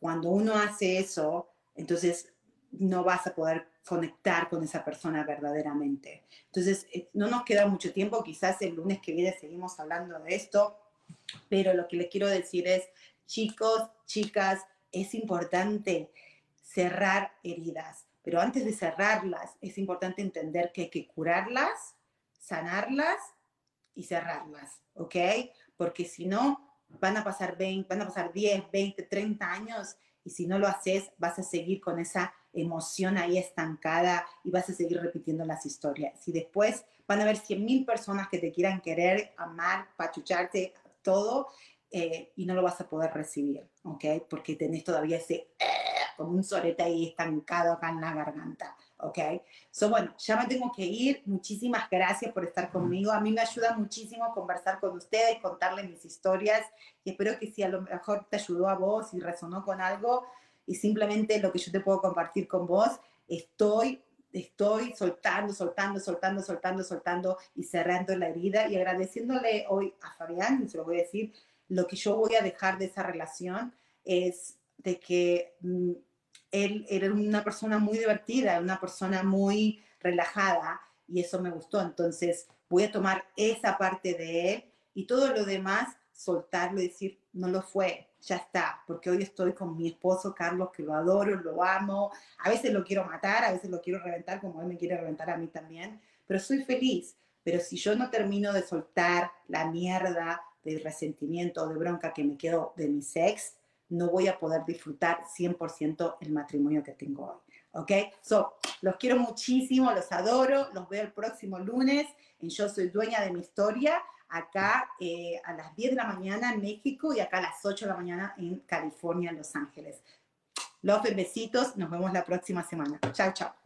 cuando uno hace eso, entonces no vas a poder conectar con esa persona verdaderamente. Entonces, eh, no nos queda mucho tiempo, quizás el lunes que viene seguimos hablando de esto, pero lo que les quiero decir es, chicos, chicas, es importante cerrar heridas pero antes de cerrarlas, es importante entender que hay que curarlas, sanarlas y cerrarlas, ¿ok? Porque si no, van a pasar 20, van a pasar 10, 20, 30 años y si no lo haces, vas a seguir con esa emoción ahí estancada y vas a seguir repitiendo las historias. Y después van a haber 100 mil personas que te quieran querer, amar, pachucharte, todo, eh, y no lo vas a poder recibir, ¿ok? Porque tenés todavía ese como un sorete ahí estancado acá en la garganta, ¿ok? So, bueno, ya me tengo que ir. Muchísimas gracias por estar conmigo. A mí me ayuda muchísimo conversar con ustedes, contarles mis historias y espero que si a lo mejor te ayudó a vos y resonó con algo y simplemente lo que yo te puedo compartir con vos, estoy estoy soltando, soltando, soltando, soltando, soltando y cerrando la herida y agradeciéndole hoy a Fabián, y se lo voy a decir, lo que yo voy a dejar de esa relación es de que mm, él era una persona muy divertida, una persona muy relajada y eso me gustó. Entonces voy a tomar esa parte de él y todo lo demás soltarlo y decir, no lo fue, ya está, porque hoy estoy con mi esposo Carlos, que lo adoro, lo amo, a veces lo quiero matar, a veces lo quiero reventar como él me quiere reventar a mí también, pero soy feliz. Pero si yo no termino de soltar la mierda de resentimiento o de bronca que me quedo de mi ex, no voy a poder disfrutar 100% el matrimonio que tengo hoy. ¿Ok? So, los quiero muchísimo, los adoro, los veo el próximo lunes en Yo Soy Dueña de mi Historia, acá eh, a las 10 de la mañana en México y acá a las 8 de la mañana en California, en Los Ángeles. Los besitos, nos vemos la próxima semana. Chao, chao.